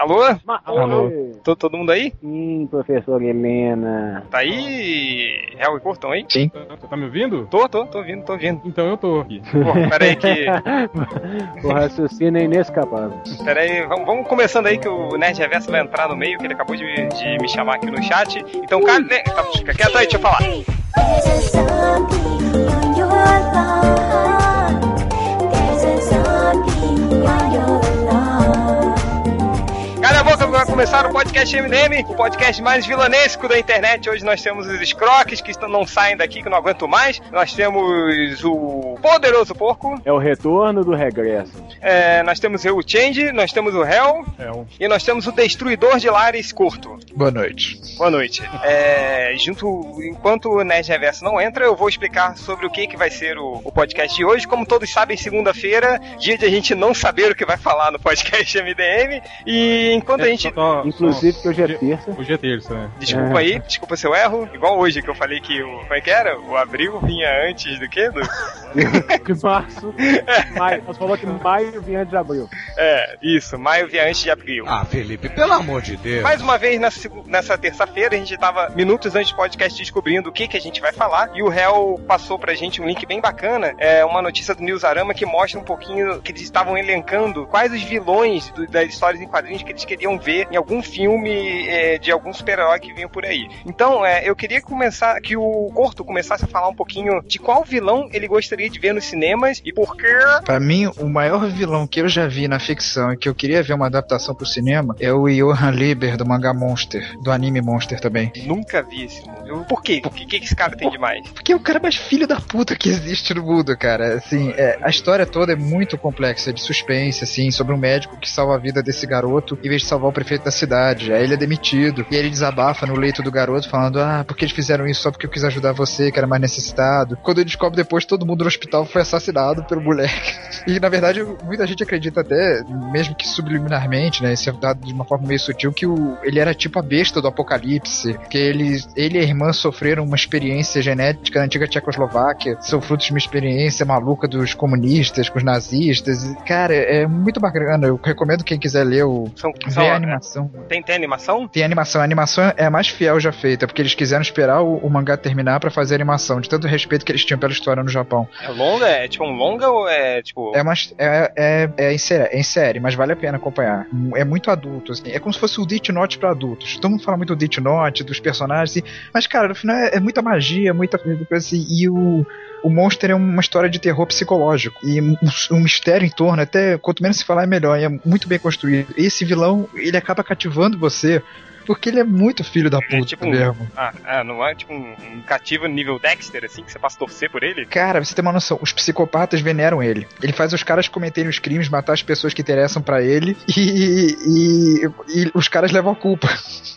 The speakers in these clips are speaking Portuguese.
Alô? Alô? Tô, todo mundo aí? Sim, professor Helena. Tá aí, Real e Cortão aí? Sim. Você tá me ouvindo? Tô, tô, tô ouvindo, tô ouvindo. Então eu tô aqui. Pô, peraí que... o raciocínio é inescapável. Peraí, vamos, vamos começando aí que o Nerd Reverso vai entrar no meio, que ele acabou de, de me chamar aqui no chat. Então, cara, né, tá, fica quieto aí, deixa eu falar. There's a começar o podcast MDM, o podcast mais vilanesco da internet. Hoje nós temos os escroques que estão, não saem daqui, que não aguento mais. Nós temos o Poderoso Porco, É o retorno do regresso. é, nós temos eu, o Change, nós temos o Hell É um. e nós temos o Destruidor de Lares Curto. Boa noite. Boa noite. É, junto, enquanto o Nerd Reverso não entra, eu vou explicar sobre o que, que vai ser o, o podcast de hoje. Como todos sabem, segunda-feira, dia de a gente não saber o que vai falar no podcast MDM. E enquanto a gente. Só- só- Inclusive só- que hoje é terça. Hoje é terça, né? Desculpa aí, desculpa se eu erro. Igual hoje que eu falei que o. Como é que era? O abril vinha antes do que? Do... De março. Maio. Nós falou que maio vinha de abril. É, isso, maio vinha antes de abril. Ah, Felipe, pelo amor de Deus. Mais uma vez, nessa, nessa terça-feira, a gente tava minutos antes do podcast descobrindo o que, que a gente vai falar. E o réu passou pra gente um link bem bacana, é uma notícia do Newsarama que mostra um pouquinho que eles estavam elencando quais os vilões do- das histórias em quadrinhos que eles queriam ver em algum filme é, de algum super-herói que vinha por aí. Então, é, eu queria começar que o Corto começasse a falar um pouquinho de qual vilão ele gostaria de ver nos cinemas e por quê. Pra mim, o maior vilão que eu já vi na ficção e que eu queria ver uma adaptação pro cinema é o Johan Lieber do mangá Monster, do anime Monster também. Nunca vi esse mundo. Por quê? O que, que esse cara tem de mais? Porque é o cara mais filho da puta que existe no mundo, cara. Assim, é, a história toda é muito complexa, de suspense, assim, sobre um médico que salva a vida desse garoto em vez de salvar o prefeito da cidade. Aí ele é demitido e ele desabafa no leito do garoto falando: Ah, porque eles fizeram isso só porque eu quis ajudar você, que era mais necessitado. Quando ele descobre depois, todo mundo no hospital foi assassinado pelo moleque. E na verdade, muita gente acredita até, mesmo que subliminarmente, né? Isso é dado de uma forma meio sutil, que o, ele era tipo a besta do apocalipse. Que ele, ele e a irmã sofreram uma experiência genética na antiga Tchecoslováquia. São frutos de uma experiência maluca dos comunistas, com os nazistas. Cara, é muito bacana. Eu recomendo quem quiser ler o. São, são- animação. Tem, tem animação? Tem animação. A animação é a mais fiel já feita, porque eles quiseram esperar o, o mangá terminar pra fazer a animação, de tanto respeito que eles tinham pela história no Japão. É longa? É tipo um longa ou é tipo. É, uma, é, é, é, em série, é em série, mas vale a pena acompanhar. É muito adulto, assim. É como se fosse o Death Note pra adultos. Todo mundo fala muito do Death Note, dos personagens, assim, mas, cara, no final é, é muita magia, muita coisa assim. E o, o Monster é uma história de terror psicológico. E um, um mistério em torno, até quanto menos se falar é melhor. E é muito bem construído. Esse vilão, ele acaba cativando você. Porque ele é muito filho da é puta tipo um- mesmo. Ah, ah, não é tipo um, um cativo nível Dexter, assim, que você passa a torcer por ele? Cara, você tem uma noção, os psicopatas veneram ele. Ele faz os caras cometerem os crimes, matar as pessoas que interessam pra ele e, e- e os caras levam a culpa.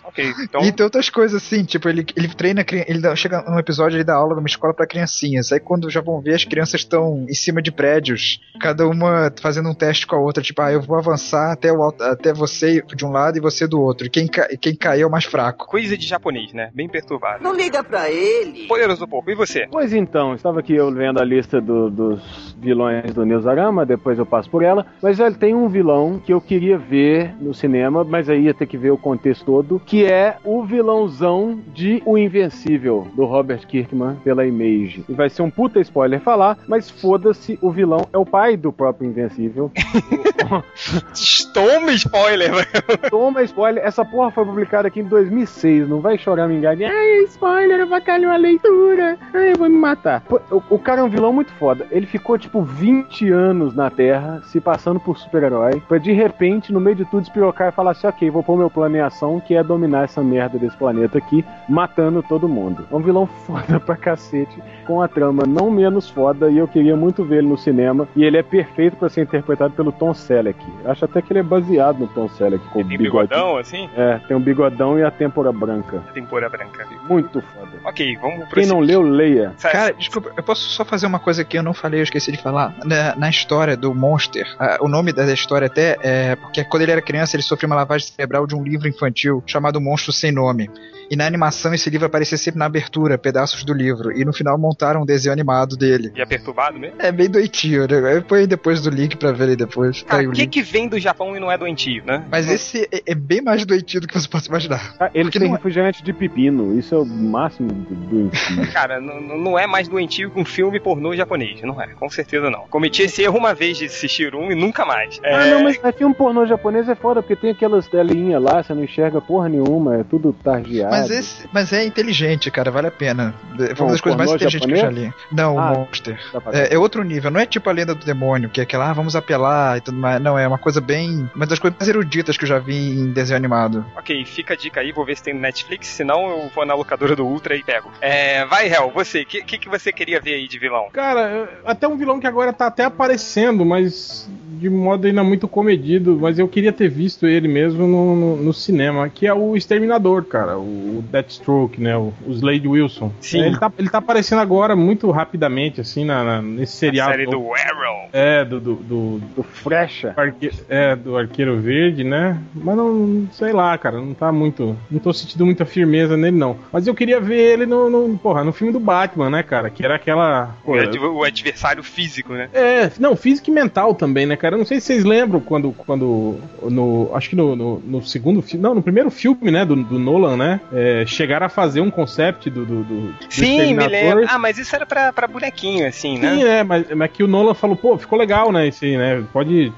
Ok, então. E tem outras coisas assim, tipo, ele, ele treina, ele dá- chega num episódio, ele dá aula numa escola pra criancinhas. Aí quando já vão ver, as crianças estão em cima de prédios, cada uma fazendo um teste com a outra, tipo, ah, eu vou avançar até, o, até você de um lado e você do outro. Quem, quem cair é o mais fraco. Coisa de japonês, né? Bem perturbado. Não liga pra ele. Poderoso pouco. E você? Pois então, estava aqui eu vendo a lista do- dos vilões do Newsarama, depois eu passo por ela. Mas olha, tem um vilão que eu queria ver no cinema, mas aí ia ter que ver o contexto todo, que é o vilãozão de O Invencível, do Robert Kirkman, pela Image. E vai ser um puta spoiler falar, mas foda-se, o vilão é o pai do próprio Invencível. Toma spoiler, velho. Toma spoiler, essa porra foi publicada aqui em 2006, não vai chorar me enganar. Ai, spoiler, avacalhou a leitura. Ai, eu vou me matar. O, o cara é um vilão muito foda. Ele ficou tipo 20 anos na Terra, se passando por super-herói, pra de repente, no meio de tudo, espirocar e falar assim: ok, vou pôr meu plano em ação, que é dominar essa merda desse planeta aqui, matando todo mundo. É um vilão foda pra cacete, com a trama não menos foda, e eu queria muito ver ele no cinema. E ele é perfeito pra ser interpretado pelo Tom Selleck. Acho até que ele é baseado no Tom Selleck, com Tem bigodão, assim? É, tem um bigodão e a têmpora branca. Tempora branca. Muito foda. Ok, vamos pro Quem não leu, leia. Cara, desculpa, eu posso só fazer uma coisa que eu não falei, eu esqueci de falar. Na, na história do Monster, a- o nome da história até é porque quando ele era criança ele sofreu uma lavagem cerebral de um livro infantil chamado monstro sem nome. E na animação esse livro aparecia sempre na abertura, pedaços do livro. E no final montaram um desenho animado dele. E é perturbado mesmo? É bem doentio, né? Eu ponho depois do link pra ver aí depois. Tá aí Cara, o o que link. que vem do Japão e não é doentio, né? Mas esse é, é bem mais doentio do que você pode imaginar. Ah, Ele Porque tem é- refrigerante de pepino. Isso é o máximo do, do ensino. Cara, não, não é mais doentio que um filme pornô japonês, não é, com certeza não. Cometi esse erro uma vez de assistir um e nunca mais. É, Ah, não, mas é filme pornô japonês é foda, porque tem aquelas telinhas lá, você não enxerga porra nenhuma, é tudo tardeado. Mas, esse, mas é inteligente, cara, vale a pena. Foi Bom, uma das coisas mais inteligentes que eu já li. Não, Ah, o Monster. É, é outro nível, não é tipo a lenda do demônio, que é aquela, ah, vamos apelar e tudo mais. Não, é uma coisa bem. Uma das coisas mais eruditas que eu já vi em desenho animado. Ok, fica a dica aí, vou ver se tem no Netflix, senão eu vou na locadora do Ultra e pego. É, vai, Hel, você, o que, que, que você queria ver aí de vilão? Cara, até um vilão que agora tá até aparecendo, mas de modo ainda muito comedido. Mas eu queria ter visto ele mesmo no, no, no cinema, que é o Exterminador, cara. O Deathstroke, né? O, o Slade Wilson. Sim. É, ele, tá, ele tá aparecendo agora muito rapidamente, assim, na, na- nesse A seriado. série do Arrow. É, do, do, do, Do Frecha. Arque... É, do Arqueiro Verde, né? Mas não, sei lá, cara, não tá muito. Não tô sentindo muita firmeza nele, não. Mas eu queria ver ele no, no, porra, no filme do Batman, né, cara? Que era aquela. O, pô, ad- o adversário físico, né? é, não, físico e mental também, né, cara? Eu não sei se vocês lembram quando. quando no, acho que no, no, no segundo filme. Não, no primeiro filme, né, do, do Nolan, né? é, chegaram a fazer um concept do. do, do, Sim, me lembro. Ah, mas isso era pra, pra bonequinho, assim, né? Sim, é, mas, mas que o Nolan falou, pô, ficou legal, né, esse aí, né, pode,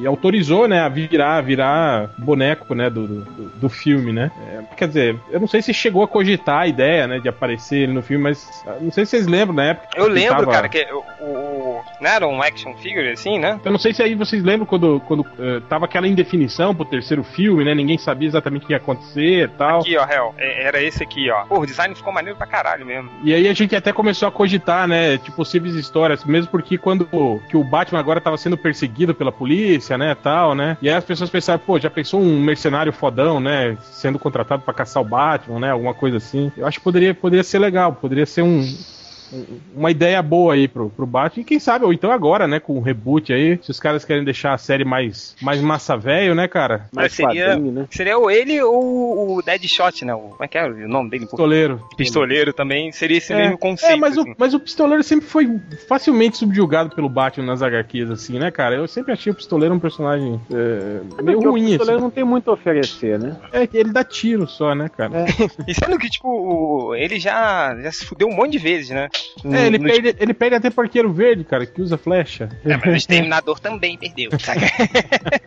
e autorizou, né, a virar, virar boneco, né, do, do, do filme, né, É, quer dizer, eu não sei se chegou a cogitar a ideia, né, de aparecer ele no filme, mas ah, não sei se vocês lembram na época. Eu lembro, tava- cara, que o, o- Não era um action figure, assim, né? Eu não sei se aí vocês lembram quando, quando eh, tava aquela indefinição pro terceiro filme, né, ninguém sabia exatamente o que ia acontecer e tal. Aqui, ó, Hel. É- Era esse aqui, ó. Pô, o design ficou maneiro pra caralho mesmo. E aí a gente até começou a cogitar, né, de possíveis histórias, mesmo porque quando que o Batman agora tava sendo perseguido pela polícia, né, tal, né? E aí as pessoas pensaram, pô, já pensou um mercenário fodão, né, sendo contratado pra caçar o Batman, né, alguma coisa assim. Eu acho que poderia, poderia ser legal, poderia ser um- uma ideia boa aí pro, pro Batman. E quem sabe, ou então agora, né, com o reboot aí, se os caras querem deixar a série mais, mais massa velho, né, cara? Mais seria- quadrinho, né? Seria ou ele ou o Deadshot, né? O, como é que é o nome dele? Pistoleiro. Pistoleiro também. Seria esse É, mesmo conceito. É, mas, assim. o, mas o pistoleiro sempre foi facilmente subjugado pelo Batman nas HQs, assim, né, cara? Eu sempre achei o pistoleiro um personagem é, meio Porque o ruim, pistoleiro assim. não tem muito a oferecer, né? É que ele dá tiro só, né, cara? E sendo que, tipo, ele já, já se fudeu um monte de vezes, né? É, ele, No- perde, ele perde até pro arqueiro verde, cara, que usa flecha. É, mas o Exterminador também perdeu, saca?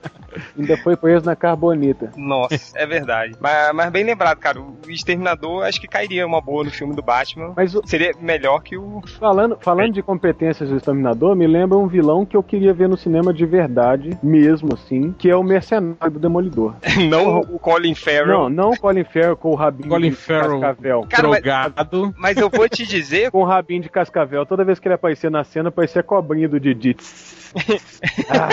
Ainda foi preso na carbonita. Nossa, é verdade. Mas, mas bem lembrado, cara. O Exterminador acho que cairia uma boa no filme do Batman. Mas o- Seria melhor que o. falando, falando de competências do Exterminador, me lembra um vilão que eu queria ver no cinema de verdade, mesmo assim, que é o Mercenário do Demolidor. Não o Colin Farrell. Não, não o Colin Farrell com o rabinho Colin de Farrell. Cara, mas- Drogado. Mas eu vou te dizer. Com o rabinho de cascavel. Toda vez que ele aparecia na cena, parecia a cobrinha do Didi. ah.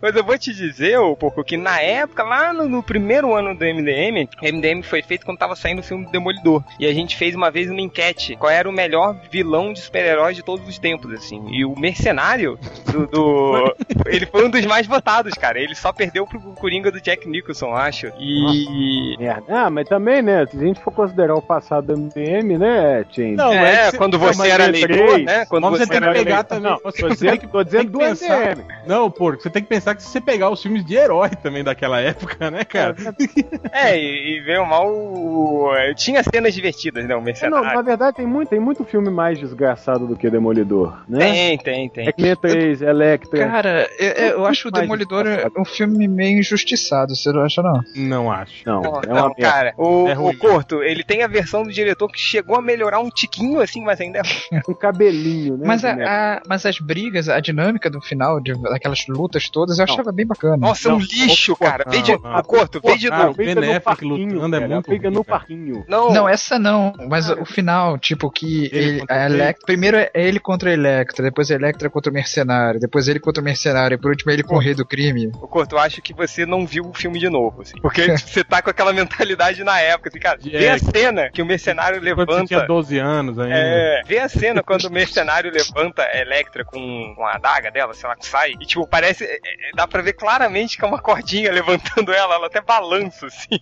Mas eu vou te dizer, ô Porco, que na época, lá no, no primeiro ano do MDM, o MDM foi feito quando tava saindo o filme do Demolidor. E a gente fez uma vez uma enquete: qual era o melhor vilão de super-heróis de todos os tempos, assim. E o Mercenário do. do- ele foi um dos mais votados, cara. Ele só perdeu pro Coringa do Jack Nicholson, acho. E. Merda. Ah, mas também, né? Se a gente for considerar o passado do MDM, né, Tim? Não, é, mas se- quando não, você mas era leitor, né? Quando você você tem que era pegar leitor. também. Não, você tô tem dizendo, que- tô dizendo do pensar-. Não, porco, você tem que pensar que se você pegar os filmes de herói também daquela época, né, cara? É, e, e veio mal. o- Tinha cenas divertidas, né? O É, não, Mercenário. na verdade, tem muito, tem muito filme mais desgraçado do que Demolidor, né? Tem, tem, tem. X-Men 3, Electra. Cara, eu, eu acho o Demolidor um filme meio injustiçado, você não acha, não? Não acho. Não, Não, é uma não, cara, o, É o Corto, ele tem a versão do diretor que chegou a melhorar um tiquinho assim, mas ainda é ruim. Um cabelinho, né? Mas, a, a- mas as brigas, a dinâmica do final, de, daquelas lutas todas, eu Não. achava bem bacana. Nossa, é um Não, lixo, o- cara. Vê de, o Corto, vê de novo. o Ben Affleck lutando é muito Fica no parquinho. Não, Não, essa não, mas o final, tipo, que Ele ele, a ele? Elec- primeiro é ele contra a Electra, depois a Electra contra o Mercenário, depois ele contra o Mercenário, e por último ele com o Rei do Crime. o Corto, eu acho que você não viu o filme de novo, assim. Porque você tá com aquela mentalidade na época, assim, cara. Vê É. a cena que o mercenário Quando você tinha levanta. 12 anos ainda. É, vê a cena quando o mercenário levanta a Electra com, com a adaga dela, sei lá, que sai. E, tipo, parece. é, é, dá pra ver claramente que é uma cordinha levantando ela, ela até balança, assim.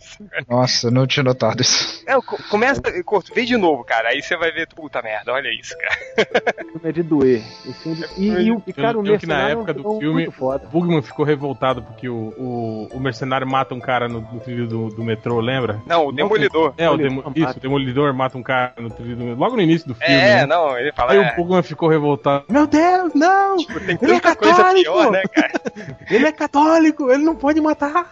Nossa, não tinha notado isso. É, co- começa, Corto, vê de novo, cara. Aí você vai ver, puta merda, olha isso, cara. O filme é de doer. Filme E, e, o- e, cara, o lembro que na mercenário época é do vilão filme- foda. Bugman ficou revoltado porque o, o, o mercenário mata um cara no, no trilho do, do metrô, lembra? Não, o Demolidor. É, o Demolidor demo, isso, o Demolidor mata um cara no trilho do metrô, logo no início do filme. É, né? não, ele fala. Aí é, o Bugman ficou revoltado. Meu Deus, não! tem ele é tanta coisa católico! pior, né, cara? Ele é católico, ele não pode matar!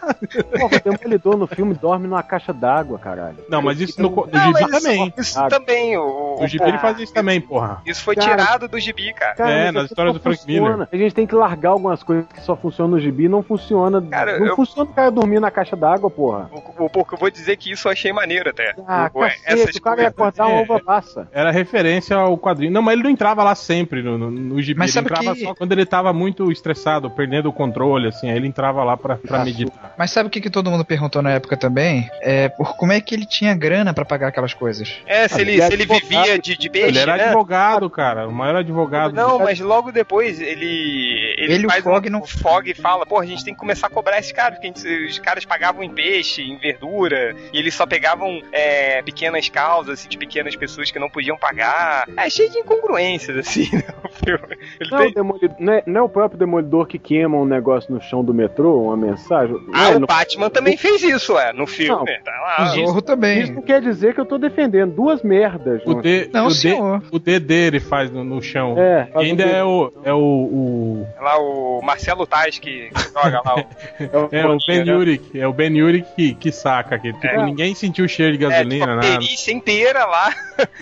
Porra, o Demolidor no filme dorme numa caixa d'água, caralho. Não, mas isso no, no Não, gibi também. Isso também, o. O gibi ele fazia isso também, porra. Isso foi Cara, tirado do gibi, cara. Cara, É, nas histórias do Frank funciona. Miller. A gente tem que largar algumas coisas que só funcionam no gibi não funciona. Cara, não eu- funciona o cara dormir na caixa d'água, porra. O, o, porque eu vou dizer que isso eu achei maneiro até. Ah, O- cacete, o cara ia cortar uma É. uva passa. Era referência ao quadrinho. Não, mas ele não entrava lá sempre no, no, no gibi. Mas ele sabe entrava que- só quando ele tava muito estressado, perdendo o controle, assim. Aí ele entrava lá pra, pra Ah, meditar. Mas sabe o que, que todo mundo perguntou na época também? É por como é que ele tinha grana pra pagar aquelas coisas. É, se Ah, ele, ele se ele advogado. vivia de, de peixe, Ele era né? advogado, cara. O maior advogado. Não, mas logo depois ele. Ele, Ele e o faz Fog um, não- O Fog fala, pô, a gente tem que começar a cobrar esses caras, porque a gente- os caras pagavam em peixe, em verdura, e eles só pegavam é, pequenas causas, assim, de pequenas pessoas que não podiam pagar. É cheio de incongruências, assim, né, o filme. Ele Não, é tem. o Demolidor- não, é, não é o próprio Demolidor que queima um negócio no chão do metrô, uma mensagem? Não, Ah, ele o não- Batman também fez isso, é, no filme. Tá O lá. Zorro Isso também. não quer dizer que eu tô defendendo duas merdas. O não- D, Não, o, D, senhor. o D dele faz no, no chão. É, E ainda faz um- é o. É o. o- Lá o Marcelo Tais que joga lá o. é o Ben Urich. É o Ben Urich que, que saca. Que, tipo, É. ninguém sentiu o cheiro de É, tipo, gasolina, a nada. perícia inteira lá,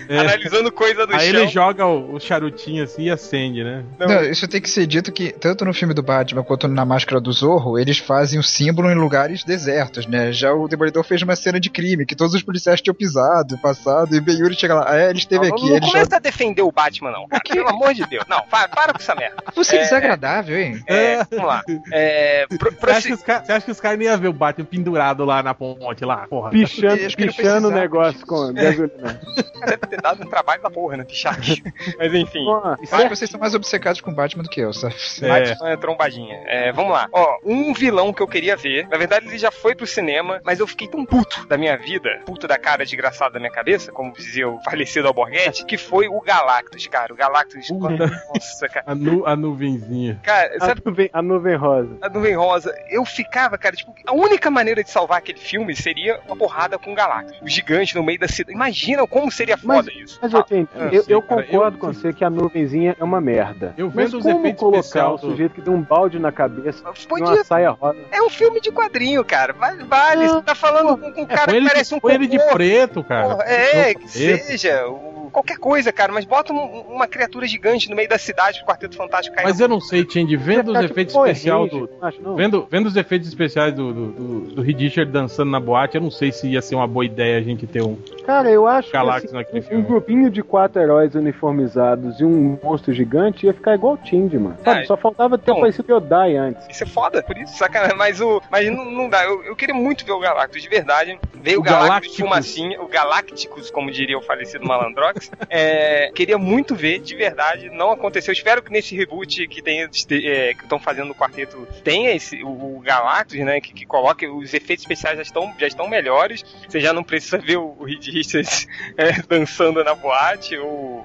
É. analisando coisa do Aí chão. ele joga o, o charutinho assim e acende, né? Não, Não, isso tem que ser dito que, tanto no filme do Batman quanto na Máscara do Zorro, eles fazem o símbolo em lugares desertos, né? Já o Demolidor fez uma cena de crime, que todos os policiais tinham pisado, passado, e o Ben Yuri chega lá, ah, é, ele esteve não, aqui, não ele já... começa a defender o Batman, não, cara. Pelo amor de Deus. Não, para, para com essa merda. Você é É. desagradável, hein? É, vamos lá. É, pro, Você pro, acha, que os ca- você acha que os caras não iam ver o Batman pendurado lá na ponte lá? Porra. Pichando, pichando o negócio com gasolina. deve ter dado um trabalho da porra, né? Pichaque. Mas enfim. Isso acho é que vocês estão mais obcecados com o Batman do que eu, sabe? É. Batman é trombadinha. É, vamos lá. Ó, um vilão que eu queria ver. Na verdade, ele já foi pro cinema, mas eu fiquei tão puto da minha vida, puto da cara desgraçada da minha cabeça, como dizia o falecido Alborguete, que foi o Galactus, cara. O Galactus. Puta. Nossa, cara. A, nu, a nuvenzinha. Cara, a sabe nuvem, a nuvem rosa. a nuvem rosa? Eu ficava, cara, tipo, a única maneira de salvar aquele filme seria uma porrada com o Galactus. O gigante no meio da cidade. Imagina como seria foda isso. Mas eu, tenho, eu eu, sei, eu cara, concordo eu- com você que a nuvenzinha é uma merda. Eu Mas vendo os como efeitos colocar o do- sujeito que tem um balde na cabeça Podia uma saia rosa? É um filme de quadrinho, cara. Vale, vale. Você tá falando com, com um É, cara põe que ele, parece de, um põe ele de preto, cara. Porra, é, Preto. que seja. o- qualquer coisa, cara. Mas bota um- uma criatura gigante no meio da cidade pro Quarteto Fantástico cair. Mas eu não sei, Tindy, vendo os efeitos especiais do. Vendo, vendo os efeitos especiais do, do, do, do Richard dançando na boate, eu não sei se ia ser uma boa ideia a gente ter um. Cara, eu acho Galactus que naquele assim, um, filme. um grupinho de quatro heróis uniformizados e um monstro gigante ia ficar igual o Tindy, mano. Sabe, Ah, só faltava ter bom. aparecido Yodai antes. Isso é foda, por isso, sacanagem. Mas, o, mas não, não dá. Eu, eu queria muito ver o Galactus, de verdade. Veio o, O Galactus fumacinha, o Galacticus, como diria o falecido Malandrox. É, queria muito ver, de verdade. Não aconteceu. Espero que nesse reboot que é, que estão fazendo no quarteto tenha esse, o, o Galactus, né? Que, que coloque os efeitos especiais já estão, já estão melhores. Você já não precisa ver o, o Reed Richards é, dançando na boate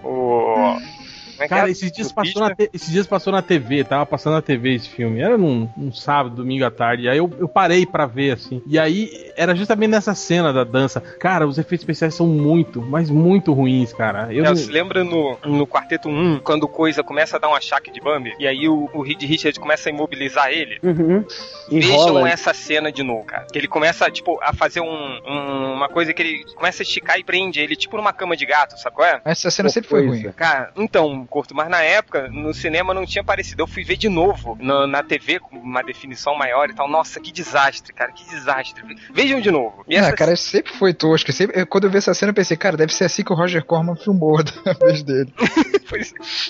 ou como é que Cara, é? esses dias, passou na te- esses dias passou na TV, tava passando na TV esse filme. Era num, num sábado, domingo à tarde. Aí eu, eu parei pra ver, assim. E aí era justamente nessa cena da dança. Cara, os efeitos especiais são muito, mas muito ruins, cara. Eu É, não- Você lembra no, no quarteto 1, quando o Coisa começa a dar um achaque de Bambi, e aí o, o Reed Richards começa a imobilizar ele? Uhum. Vejam essa cena de novo, cara. Que ele começa, tipo, a fazer um, um- uma coisa que ele começa a esticar e prende ele, tipo numa cama de gato, sabe qual é? Essa cena sempre foi Coisa. ruim. Cara, então, Corto, mas na época, no cinema não tinha aparecido. Eu fui ver de novo na, na TV com uma definição maior e tal. Nossa, que desastre, cara, que desastre. Vejam de novo. E Ah, essa cara, sempre foi tosco. Sempre, eu- quando eu vi essa cena, eu pensei, cara, deve ser assim que o Roger Corman filmou da vez dele.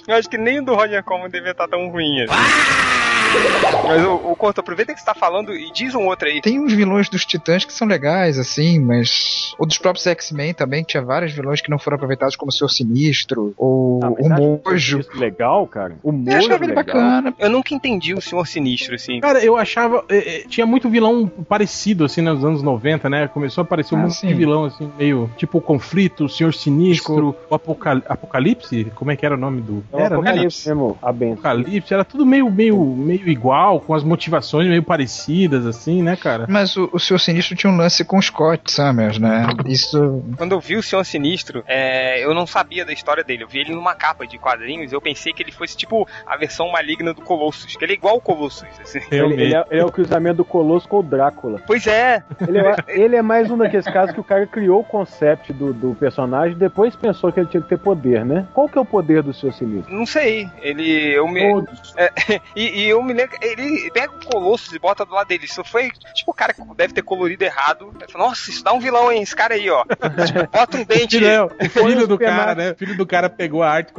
Eu acho que nem o do Roger Corman devia estar tão ruim assim. Mas o, o Corto, aproveita que você tá falando e diz um outro aí. Tem uns vilões dos Titãs que são legais, assim, mas. Ou dos próprios X-Men também, que tinha vários vilões que não foram aproveitados, como o Senhor Sinistro, ou Ah, o que Mojo. Legal, cara. O Eu Mojo achava ele legal. bacana. Eu nunca entendi o Senhor Sinistro, assim. Cara, eu achava. eh, eh, tinha muito vilão parecido, assim, nos anos 90, né? Começou a aparecer um Ah, monte sim. de vilão, assim, meio. Tipo o Conflito, o Senhor Sinistro, o Apocal- Apocalipse. Como é que era o nome do. É o Era, né? Apocalipse mesmo, a benção. Apocalipse, era tudo meio, meio, meio igual, com as motivações meio parecidas, assim, né, cara? Mas o, o Senhor Sinistro tinha um lance com o Scott Summers, né? Isso. Quando eu vi o Senhor Sinistro, é, eu não sabia da história dele. Eu vi ele numa capa de quadrinhos e eu pensei que ele fosse tipo a versão maligna do Colossus, que ele é igual ao Colossus. assim. Ele, ele é, ele é o cruzamento do Colosso com o Drácula. Pois é, Ele é, ele é mais um daqueles casos que o cara criou o concept do, do personagem e depois pensou que ele tinha que ter poder, né? Qual que é o poder do seu sinistro? não sei. Ele. Eu me, Todos. e, e eu me lembro. Ele pega o Colossus e bota do lado dele. Isso foi. Tipo, o cara que deve ter colorido errado. Nossa, isso dá um vilão, hein? Esse cara aí, ó. Tipo, bota um dente. Filho, é, o filho do cara, né? Filho do cara pegou a arte e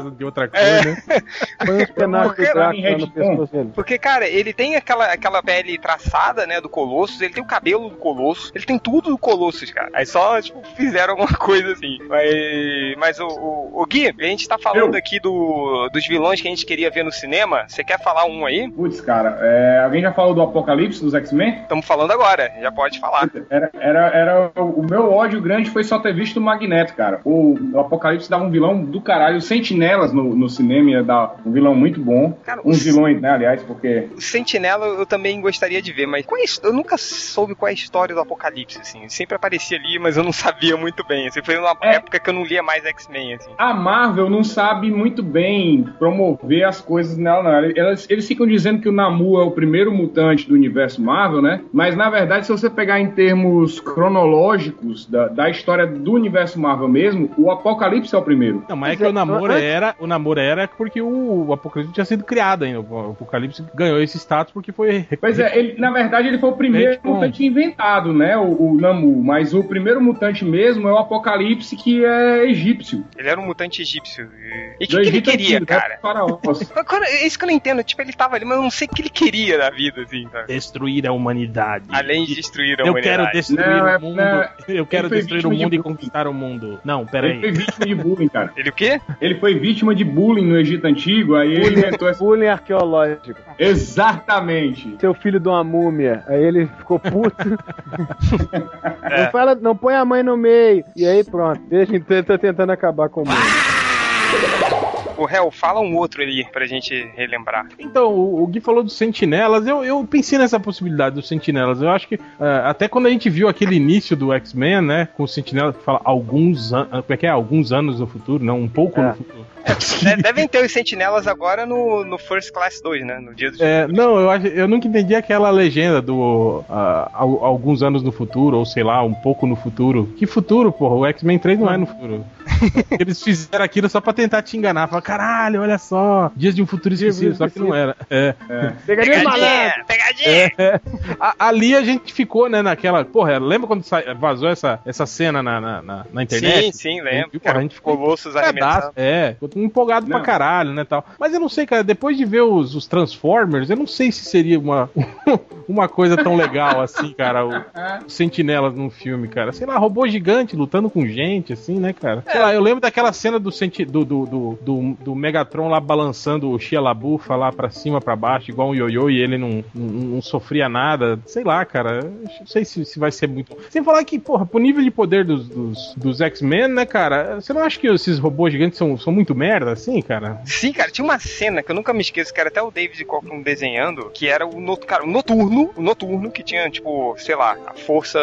de outra É. né? Põe uns penachos do Porque- Drácula no pescoço dele. Porque, cara, ele tem aquela, aquela pele traçada, né, do Colossus, ele tem o cabelo do Colossus, ele tem tudo do Colossus, cara. Aí só, tipo, fizeram alguma coisa assim. Mas, mas o, o, o Gui, a gente tá falando Eu. aqui do, dos vilões que a gente queria ver no cinema. Você quer falar um aí? Putz, cara, é, alguém já falou do Apocalipse dos X-Men? Estamos falando agora, já pode falar. Era, era, era o o meu ódio grande foi só ter visto o Magneto, cara. O, o Apocalipse dava um vilão do caralho. Os Sentinelas no, no cinema ia dar um vilão muito bom. Cara, os- vilões, né, aliás, porque O Sentinela eu também gostaria de ver, mas qual é eu nunca soube qual é a história do Apocalipse, assim. Sempre aparecia ali, mas eu não sabia muito bem. Assim, foi uma É. época que eu não lia mais X-Men, assim. a Marvel não sabe muito bem promover as coisas nela, não. Eles, eles ficam dizendo que o Namu é o primeiro mutante do universo Marvel, né? Mas na verdade, se você pegar em termos cronológicos da, da história do universo Marvel mesmo, o Apocalipse é o primeiro. Não, mas é que é- o namoro antes- era, o namoro era porque o, o Apocalipse tinha sido criado ainda. O Apocalipse ganhou esse status porque foi. Pois é, ele, na verdade ele foi o primeiro Gente, bom. mutante inventado, né? O, o Namu. Mas o primeiro mutante mesmo é o Apocalipse, que é egípcio. Ele era um mutante egípcio. E o que, que ele queria, Antigo, né? cara? É isso que eu não entendo. Tipo, ele tava ali, mas eu não sei o que ele queria da vida, assim, sabe? Destruir a humanidade. Além de destruir a Eu humanidade. quero destruir Não, é- o mundo. não, eu quero destruir o vítima de mundo e conquistar o mundo. Não, Ele peraí. foi vítima de bullying, cara. Ele o quê? Ele foi vítima de bullying no Egito Antigo, aí ele inventou essa. Bullying arqueológico. Exatamente. Seu filho de uma múmia. Aí ele ficou puto. Não, fala, não põe a mãe no meio. E aí pronto. Deixa, ele tá tentando acabar com o mundo. O réu, fala um outro ali pra gente relembrar. Então, o, o Gui falou dos sentinelas. Eu, eu pensei nessa possibilidade dos sentinelas. Eu acho que eh, até quando a gente viu aquele início do X-Men, né? Com o sentinela que fala alguns anos. Como é que é? Alguns anos no futuro, não? Um pouco É. no futuro. De- Devem ter os sentinelas agora no, no First Class 2, né? No dia dos. É, não, eu, acho, eu nunca entendi aquela legenda do al- alguns anos no futuro, ou sei lá, um pouco no futuro. Que futuro, porra? O X-Men 3 não é no futuro. Eles fizeram aquilo só pra tentar te enganar. Falar, caralho, olha só, dias de um futuro esquecido, só que não era. É. Pegaria malandro. Pegadinha! Pegadinha! É, a- ali a gente ficou, né, naquela. Porra, lembra quando sa- vazou essa, essa cena na, na, na- na internet? Sim, sim, lembro. Porra, a gente ficou Colossus Pedaço, arremessando. é, empolgado pra Não. caralho, né, tal. Mas eu não sei, cara, depois de ver os, os Transformers, eu não sei se seria uma, uma coisa tão legal assim, cara, o, os sentinelas num filme, cara. Sei lá, robô gigante lutando com gente, assim, né, cara. Sei lá, eu lembro daquela cena do, senti do, do, do, do, do Megatron lá balançando o Shia LaBeouf lá pra cima, pra baixo, igual um ioiô, e ele não, não, não sofria nada. Sei lá, cara, não sei se, se vai ser muito... Sem falar que, porra, pro nível de poder dos, dos, dos X-Men, né, cara, você não acha que esses robôs gigantes são, são muito merda, assim, cara? Sim, cara, tinha uma cena que eu nunca me esqueço, que era até o David Cockrum desenhando, que era o, not- cara, o noturno, o noturno, que tinha, tipo, sei lá, a força.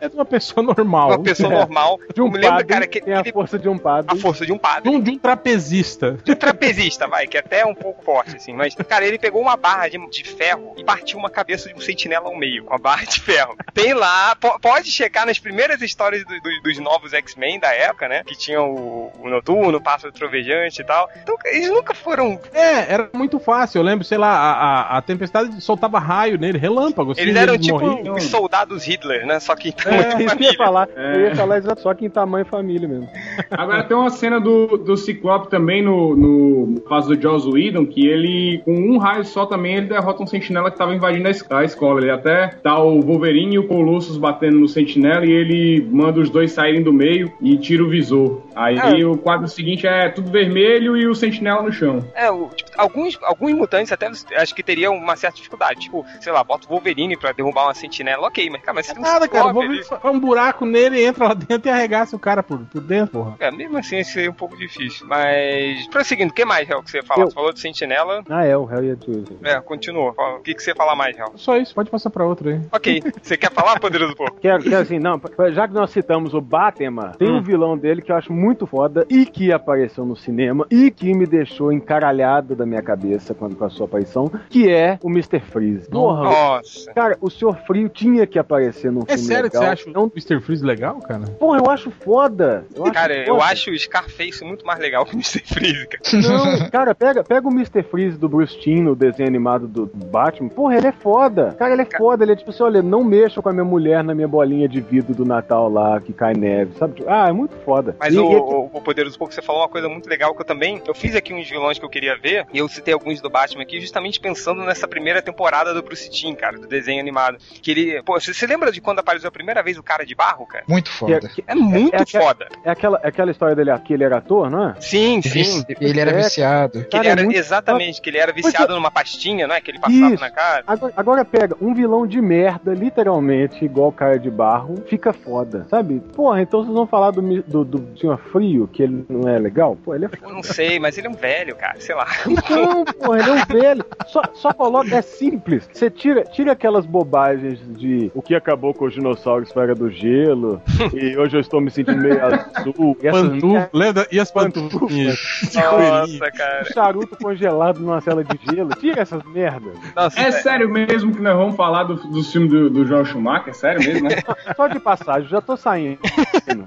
É de uma pessoa normal. Uma pessoa É. normal. De um lembro, cara, que tem a ele- força de um padre. a força de um De padre. um, de um trapezista. De um trapezista, vai, que até é um pouco forte, assim. Mas, cara, ele pegou uma barra de, de ferro e partiu uma cabeça de um sentinela ao meio, com a barra de ferro. Tem lá, po- pode checar nas primeiras histórias do- do- dos novos X-Men da época, né? Que tinham o, o Noturno, o Pássaro Trovejante e tal. Então, eles nunca foram. É, era muito fácil. Eu lembro, sei lá, a, a, a tempestade soltava raio nele, relâmpago. Assim, Eles eram eles tipo morriam. os soldados Hitler, né? Só que em É, tamanho isso que eu ia família. falar. Eu ia falar exato, só que em tamanho e família mesmo. Agora tem uma cena do, do Ciclope também no, no caso do Joss Whedon, que ele, com um raio só também, ele derrota um sentinela que tava invadindo a escola. Ele até tá o Wolverine e o Colossus batendo no sentinela e ele manda os dois saírem do meio e tira o visor. Aí É. o quadro seguinte é tudo vermelho e o sentinela no chão. É, o- tipo, alguns, alguns mutantes até acho que teriam uma certa dificuldade. Tipo, sei lá, bota o Wolverine pra derrubar uma sentinela, ok, mas, cara, mas se tem um Nada, cara. Ali- faz um buraco nele, entra lá dentro e arregaça o cara por, por dentro, porra. É, mesmo assim, isso é um pouco difícil. Mas, prosseguindo, o que mais, Hel, que você ia falar? Eu- Você falou de sentinela. Ah, é, o Hell ia dizer. É, continua. Fala, O que, que você ia falar mais, Hel? Só isso, pode passar pra outra aí. Ok. Você quer falar, Poderoso Porco? Quero, quero assim, não, já que nós citamos o Batman, tem um vilão dele que eu acho muito foda e que apareceu no cinema e que me deixou encaralhado da minha cabeça quando com a sua aparição, que é o Mr. Freeze. Porra, Nossa. cara, o Senhor Frio tinha que aparecer num É filme sério que legal. você acha Não, o Mr. Freeze legal, cara? porra, eu acho foda. Eu acho Cara, eu foda. acho o Scarface muito mais legal que o Mr. Freeze, cara. Não, cara, pega, pega o Mr. Freeze do Bruce Timm, no desenho animado do Batman. Porra, ele é foda. Cara, ele é foda. Ele é tipo assim, olha, não mexa com a minha mulher na minha bolinha de vidro do Natal lá, que cai neve, sabe? Ah, é muito foda. Mas E- o, o, Poderoso Porco, você falou uma coisa muito legal que eu também. Eu fiz aqui uns vilões que eu queria ver, e eu citei alguns do Batman aqui, justamente pensando nessa primeira temporada do Bruce Timm, cara, do desenho animado. Que ele. Pô, você, você lembra de quando apareceu a primeira vez o cara de barro, cara? Muito que- foda. que- É muito É aquela- foda. é aquela, é aquela história dele que ele era ator, não é? Sim, sim. Ele era É, viciado. Que ele Cara, é era, muito exatamente, que ele era viciado numa pastinha, não é? Que ele passava Isso. na cara. Agora, agora pega um vilão de merda, literalmente, igual o cara de barro, fica foda, sabe? Porra, então vocês vão falar do, do, do Senhor Frio, que ele não é legal? Pô, ele é Eu não sei, mas ele é um velho, cara, sei lá. Então, porra, ele é um velho. Só, só coloca, é simples. Você tira, tira aquelas bobagens de o que acabou com os dinossauros fora do gelo, e hoje eu estou me sentindo meio azul. E essas Pantu, lembra? E as pantufinhas? coelhinho? Nossa, cara. charuto congelado numa cela de gelo. Tira essas merdas. Nossa, É sério mesmo que nós vamos falar do, do filme do, do Joel Schumacher? É sério mesmo, né? Só de passagem, já tô saindo.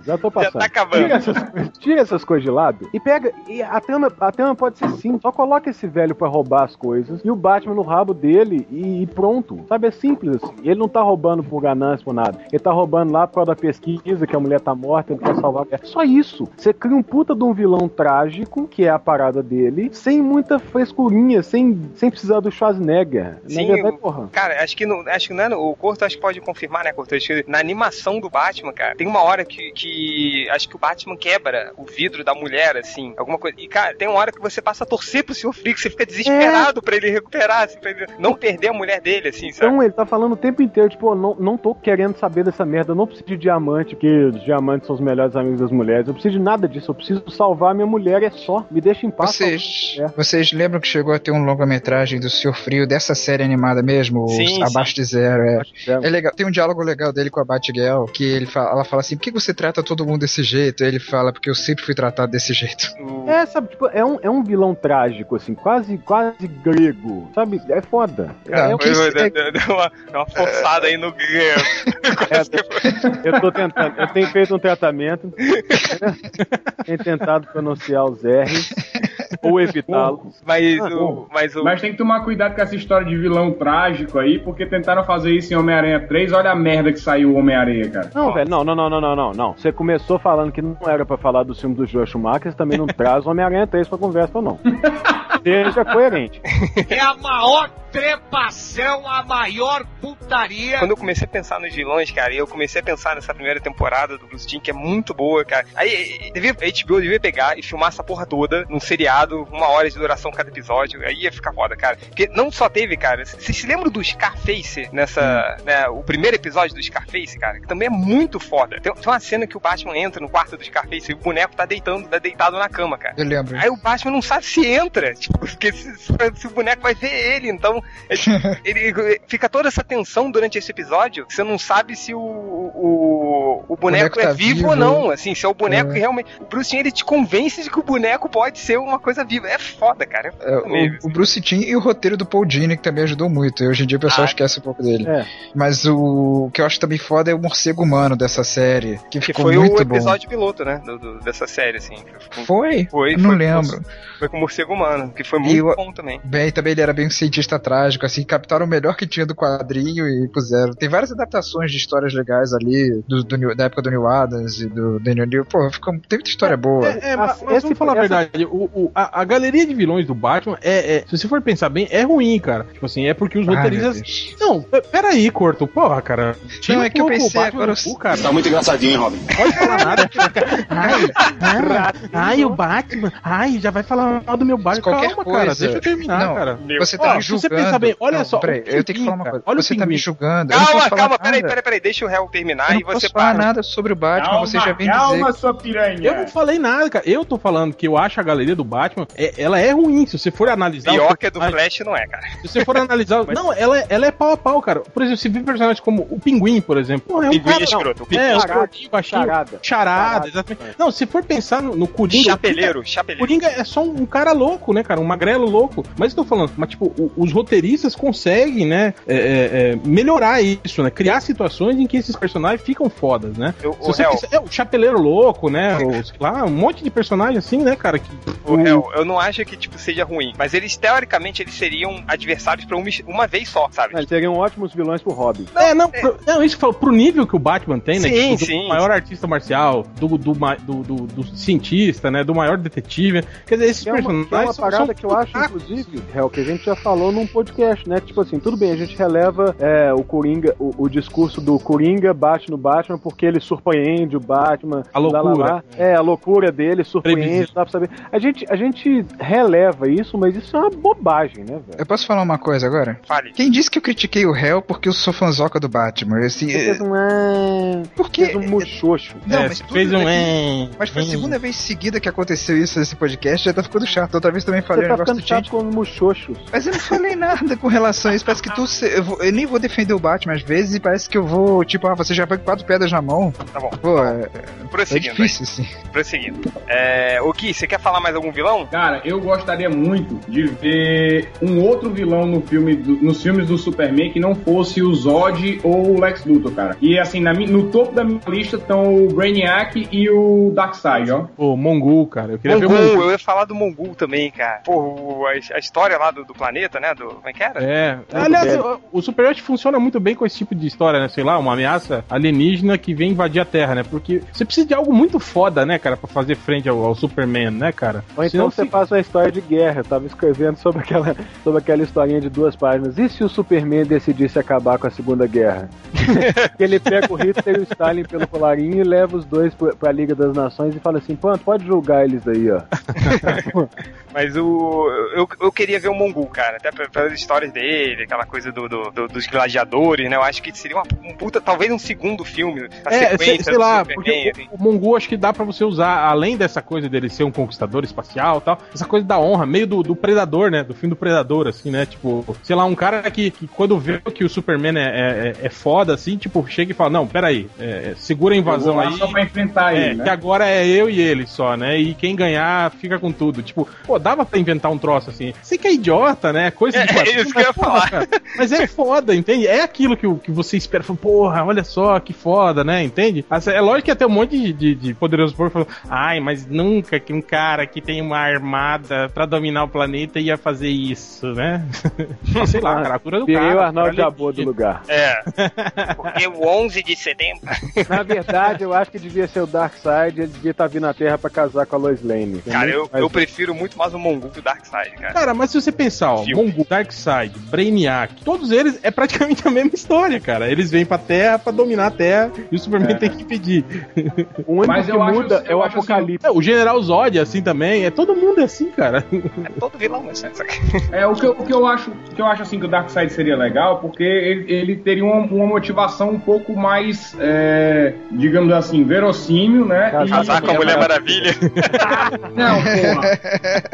Já tô já passando. tá acabando. Tira essas, tira essas coisas de lado e pega. E a trama, a trama pode ser sim. Só coloca esse velho pra roubar as coisas e o Batman no rabo dele e, e pronto. Sabe? É simples assim. Ele não tá roubando por ganância, por nada. Ele tá roubando lá por causa da pesquisa, que a mulher tá morta, ele quer salvar. É só isso. Você cria um puta de um vilão trágico, que é a parada dele, sem muita frescurinha, sem, sem precisar do Schwarzenegger. Sim, o- porra. Cara, acho que, no, acho que não é o Corto acho que pode confirmar, né, Corto? Acho que na animação do Batman, cara, tem uma hora que, que acho que o Batman quebra o vidro da mulher, assim, alguma coisa. E, cara, tem uma hora que você passa a torcer pro Sr. Freak, você fica desesperado pra ele recuperar, assim, pra ele não perder a mulher dele, assim, sabe? Então ele tá falando o tempo inteiro, tipo, não, não tô querendo saber dessa merda, eu não preciso de diamante, porque os diamantes são os melhores amigos das mulheres, eu preciso de nada disso, eu preciso salvar a minha mulher, é só, me deixa em paz. Vocês, É. vocês lembram que chegou a ter um longa-metragem do Senhor Frio dessa série animada mesmo? Sim, Abaixo de Zero, é. É legal, tem um diálogo legal dele com a Batgirl, que ele fala, ela fala assim, por que você trata todo mundo desse jeito? Ele fala, porque eu sempre fui tratado desse jeito. É, sabe, tipo, é um, é um vilão trágico, assim, quase, quase grego, sabe? É foda. Cara, É, que foi- isso- deu, deu- uma, deu uma forçada aí no grego. É, eu tô tentando, eu tenho feito um tratamento, tenho tentado pronunciar os R's, ou evitá-los. Mas Ah, o. Mas o. Mas tem que tomar cuidado com essa história de vilão trágico aí, porque tentaram fazer isso em Homem-Aranha 3. Olha a merda que saiu o Homem-Aranha, cara. Não, velho, não, não, não, não, não, não, não. Você começou falando que não era pra falar do filme do Joe Schumacher, você também não traz o Homem-Aranha 3 pra conversa, não. Seja coerente. É a maior trepação, a maior putaria. Quando eu comecei a pensar nos vilões, cara, e eu comecei a pensar nessa primeira temporada do Bruce Timm, que é muito boa, cara. Aí devia, a HBO devia pegar e filmar essa porra toda num seriado, uma hora de duração cada episódio. Aí ia ficar foda, cara. Porque não só teve, cara. Vocês se lembram do Scarface nessa. Né, o primeiro episódio do Scarface, cara? Que também é muito foda. Tem, tem uma cena que o Batman entra no quarto do Scarface e o boneco tá deitando, tá deitado na cama, cara. Eu lembro. Aí o Batman não sabe se entra, tipo, porque se, se- se o boneco vai ver ele, então é tipo, ele, fica toda essa tensão durante esse episódio, você não sabe se o, o, o boneco, boneco é tá vivo, vivo. ou não, assim, se é o boneco É. que realmente... O Bruce Timm, ele te convence de que o boneco pode ser uma coisa viva, é foda, cara, é É, foda mesmo. o, o Bruce Timm e o roteiro do Paul Dini, que também ajudou muito. Hoje em dia o pessoal Ah. esquece um pouco dele. É. Mas o, o que eu acho também foda é o morcego humano dessa série, que, Que ficou foi muito o bom. episódio piloto, né, do- do- dessa série, assim. Foi? Foi, Eu não foi, lembro. Foi com o morcego humano, que foi muito E bom também. Bem, também ele era bem um cientista trágico, assim, captaram o melhor que tinha do quadrinho e puseram. Tem várias adaptações de histórias legais ali, do, do New- da época do New Adams e do Daniel New. Pô, ficou, tem muita história boa. É, é, mas, Esse- mas vamos falar a verdade, o, o- a, a galeria de vilões do Batman é, é- Se você for pensar bem, é ruim, cara. Tipo assim, é porque os Ai, roteiristas. Não, pe- peraí, Corto. Porra, cara. Tira Não, é um que eu pouco o pensei Batman agora- cu, cara. Tá muito engraçadinho, hein, Robin? Pode falar nada. ai, ai, ai, o Batman. Ai, já vai falar mal do meu Batman. Qualquer Calma, coisa. cara. Deixa eu terminar, Não, cara. Você tá se julgando. Bem, olha Não, só, Peraí, o eu tenho que falar uma coisa. olha o você tá me julgando. Calma, calma, nada. peraí, peraí, peraí, deixa o réu terminar Eu e você falar para. nada sobre o Batman, Calma, você já vem calma, dizer. sua piranha. Eu não falei nada, cara. Eu tô falando que eu acho a galeria do Batman, é- ela é ruim. Se você for analisar. Pior que a do Flash não é, cara. Se você for analisar. não, ela, é- ela é pau a pau, cara. Por exemplo, você vê personagens como o Pinguim, por exemplo. Porra, é um Pinguim cara- é escroto. O Pinguim É, é o baixinho. Charada. Exatamente. Não, se for pensar no, Coringa. Chapeleiro, O chapeleiro. Coringa é só um cara louco, né, cara? Um magrelo louco. Mas eu tô falando, mas tipo, o- os roteiristas conseguem, né, é, é, é, melhorar isso, né? Criar situações em que esses personagens ficam fodas, né? Eu- O pensar- é, o Chapeleiro Louco, né? O, sei lá, um monte de personagem assim, né, cara? Que, o réu, eu não acho que tipo seja ruim, mas eles teoricamente eles seriam adversários pra uma, uma vez só, sabe? Não, eles seriam ótimos vilões pro Robin. é, não, pro, não, isso que eu falo, pro nível que o Batman tem, né? Sim, do sim. maior artista marcial, do, do, do, do- do cientista, né? Do maior detetive. Quer dizer, esses Que é uma, personagens que é uma parada são que eu acho, inclusive, é o que a gente já falou num podcast, né? Tipo assim, tudo bem, a gente releva é, o Coringa, o, o discurso do Coringa bate no Batman porque ele surpreende o Batman. A lá, lá, loucura. lá. É, a loucura dele surpreende, Previsível. dá pra saber. A gente, a gente releva isso, mas isso é uma bobagem, né, velho? Eu posso falar uma coisa agora? Fale. Quem disse que eu critiquei o réu porque eu sou fanzoca do Batman? Eu, Assim, Você fez um. É, porque. fez um muxoxo. Não, É, mas tudo fez um. é, Mas foi a é. segunda vez seguida que aconteceu isso nesse podcast, já tá ficando chato. Outra vez também falei Você o tá negócio ficando do chato. Mas eu não falei nada com relação a isso. Parece que tu. Eu, vou- eu nem vou defender o Batman às vezes e parece que eu vou, tipo, ah, você já pega quatro pedras na mão. Tá bom. Pô, é, é Prosseguindo. difícil, assim. aí, prosseguindo. É, o Gui, você quer falar mais algum vilão? Cara, eu gostaria muito de ver um outro vilão no filme do- nos filmes do Superman que não fosse o Zod ou o Lex Luthor, cara. E assim, na no topo da minha lista estão o Brainiac e o Darkseid, ó. Pô, Mongul, cara. Eu queria ver o Mongul, Mongul. eu ia falar do Mongul também, cara. Pô, a, a história lá do, do planeta, né? Do, como é que era? É. Aliás, o, o Super funciona muito bem com esse tipo de história, né? Sei lá, uma ameaça alienígena que vem invadir a Terra, né? Porque você precisa de algo muito foda, né, cara, pra fazer frente ao, ao Superman, né, cara? Ou então Senão você fica- faz uma história de guerra. Eu tava escrevendo sobre aquela, sobre aquela historinha de duas páginas. E se o Superman decidisse acabar com a Segunda Guerra? que ele pega o Hitler e o Stalin pelo colarinho e leva os dois pra, pra Liga das Nações e fala assim: pô, pode julgar eles aí, ó. Mas o. Eu, eu queria ver o Mongul, cara. Até pe- pelas histórias dele, aquela coisa do, do- do- dos gladiadores, né? Eu acho que seria uma, um puta, talvez um segundo filme. A É, sei, sequência sei do lá, Superman, porque assim. o, o acho que dá pra você usar, além dessa coisa dele ser um conquistador espacial e tal, essa coisa da honra, meio do, do Predador, né? Do fim do Predador, assim, né? Tipo, sei lá, um cara que, que quando vê que o Superman é, é, é foda, assim, tipo, chega e fala, não, peraí, é, segura a invasão aí. só pra enfrentar É, ele, que né? agora é eu e ele só, né? E quem ganhar fica com tudo. Tipo, pô, dava pra inventar um troço assim. Sei que é idiota, né? Coisa de É, isso que eu ia falar. cara, Mas é foda, entende? É aquilo que, o- que você espera. Fala, Porra, olha só que foda, né? Entende? É lógico que até um monte de, de, de poderoso porco falou: ai, mas nunca que um cara que tem uma armada pra dominar o planeta ia fazer isso, né? Sei lá, a criatura do Virei cara. o cara Arnaldo. Jabô do lugar. É. Porque o 11 de setembro. Na verdade, eu acho que devia ser o Darkseid, ele devia estar vindo na Terra pra casar com a Lois Lane. Cara, eu, Mas- eu prefiro muito mais o Mongul que o Darkseid, cara. Cara, mas se você pensar, ó. Mongul, Darkseid, Brainiac, todos eles é praticamente a mesma história, cara. Eles vêm pra Terra pra dominar a Terra e o Superman É. tem que impedir. O único Mas que eu acho- muda é eu o acho assim, Apocalipse. É, o General Zod é assim também, é todo mundo é assim, cara. É todo vilão, essa- É, o que, eu, o que eu acho, que eu acho assim que o Darkseid seria legal, porque ele, ele teria uma, uma motivação um pouco mais, é, digamos assim, verossímil, né? Casar com a Mulher Maravilha. Não, porra.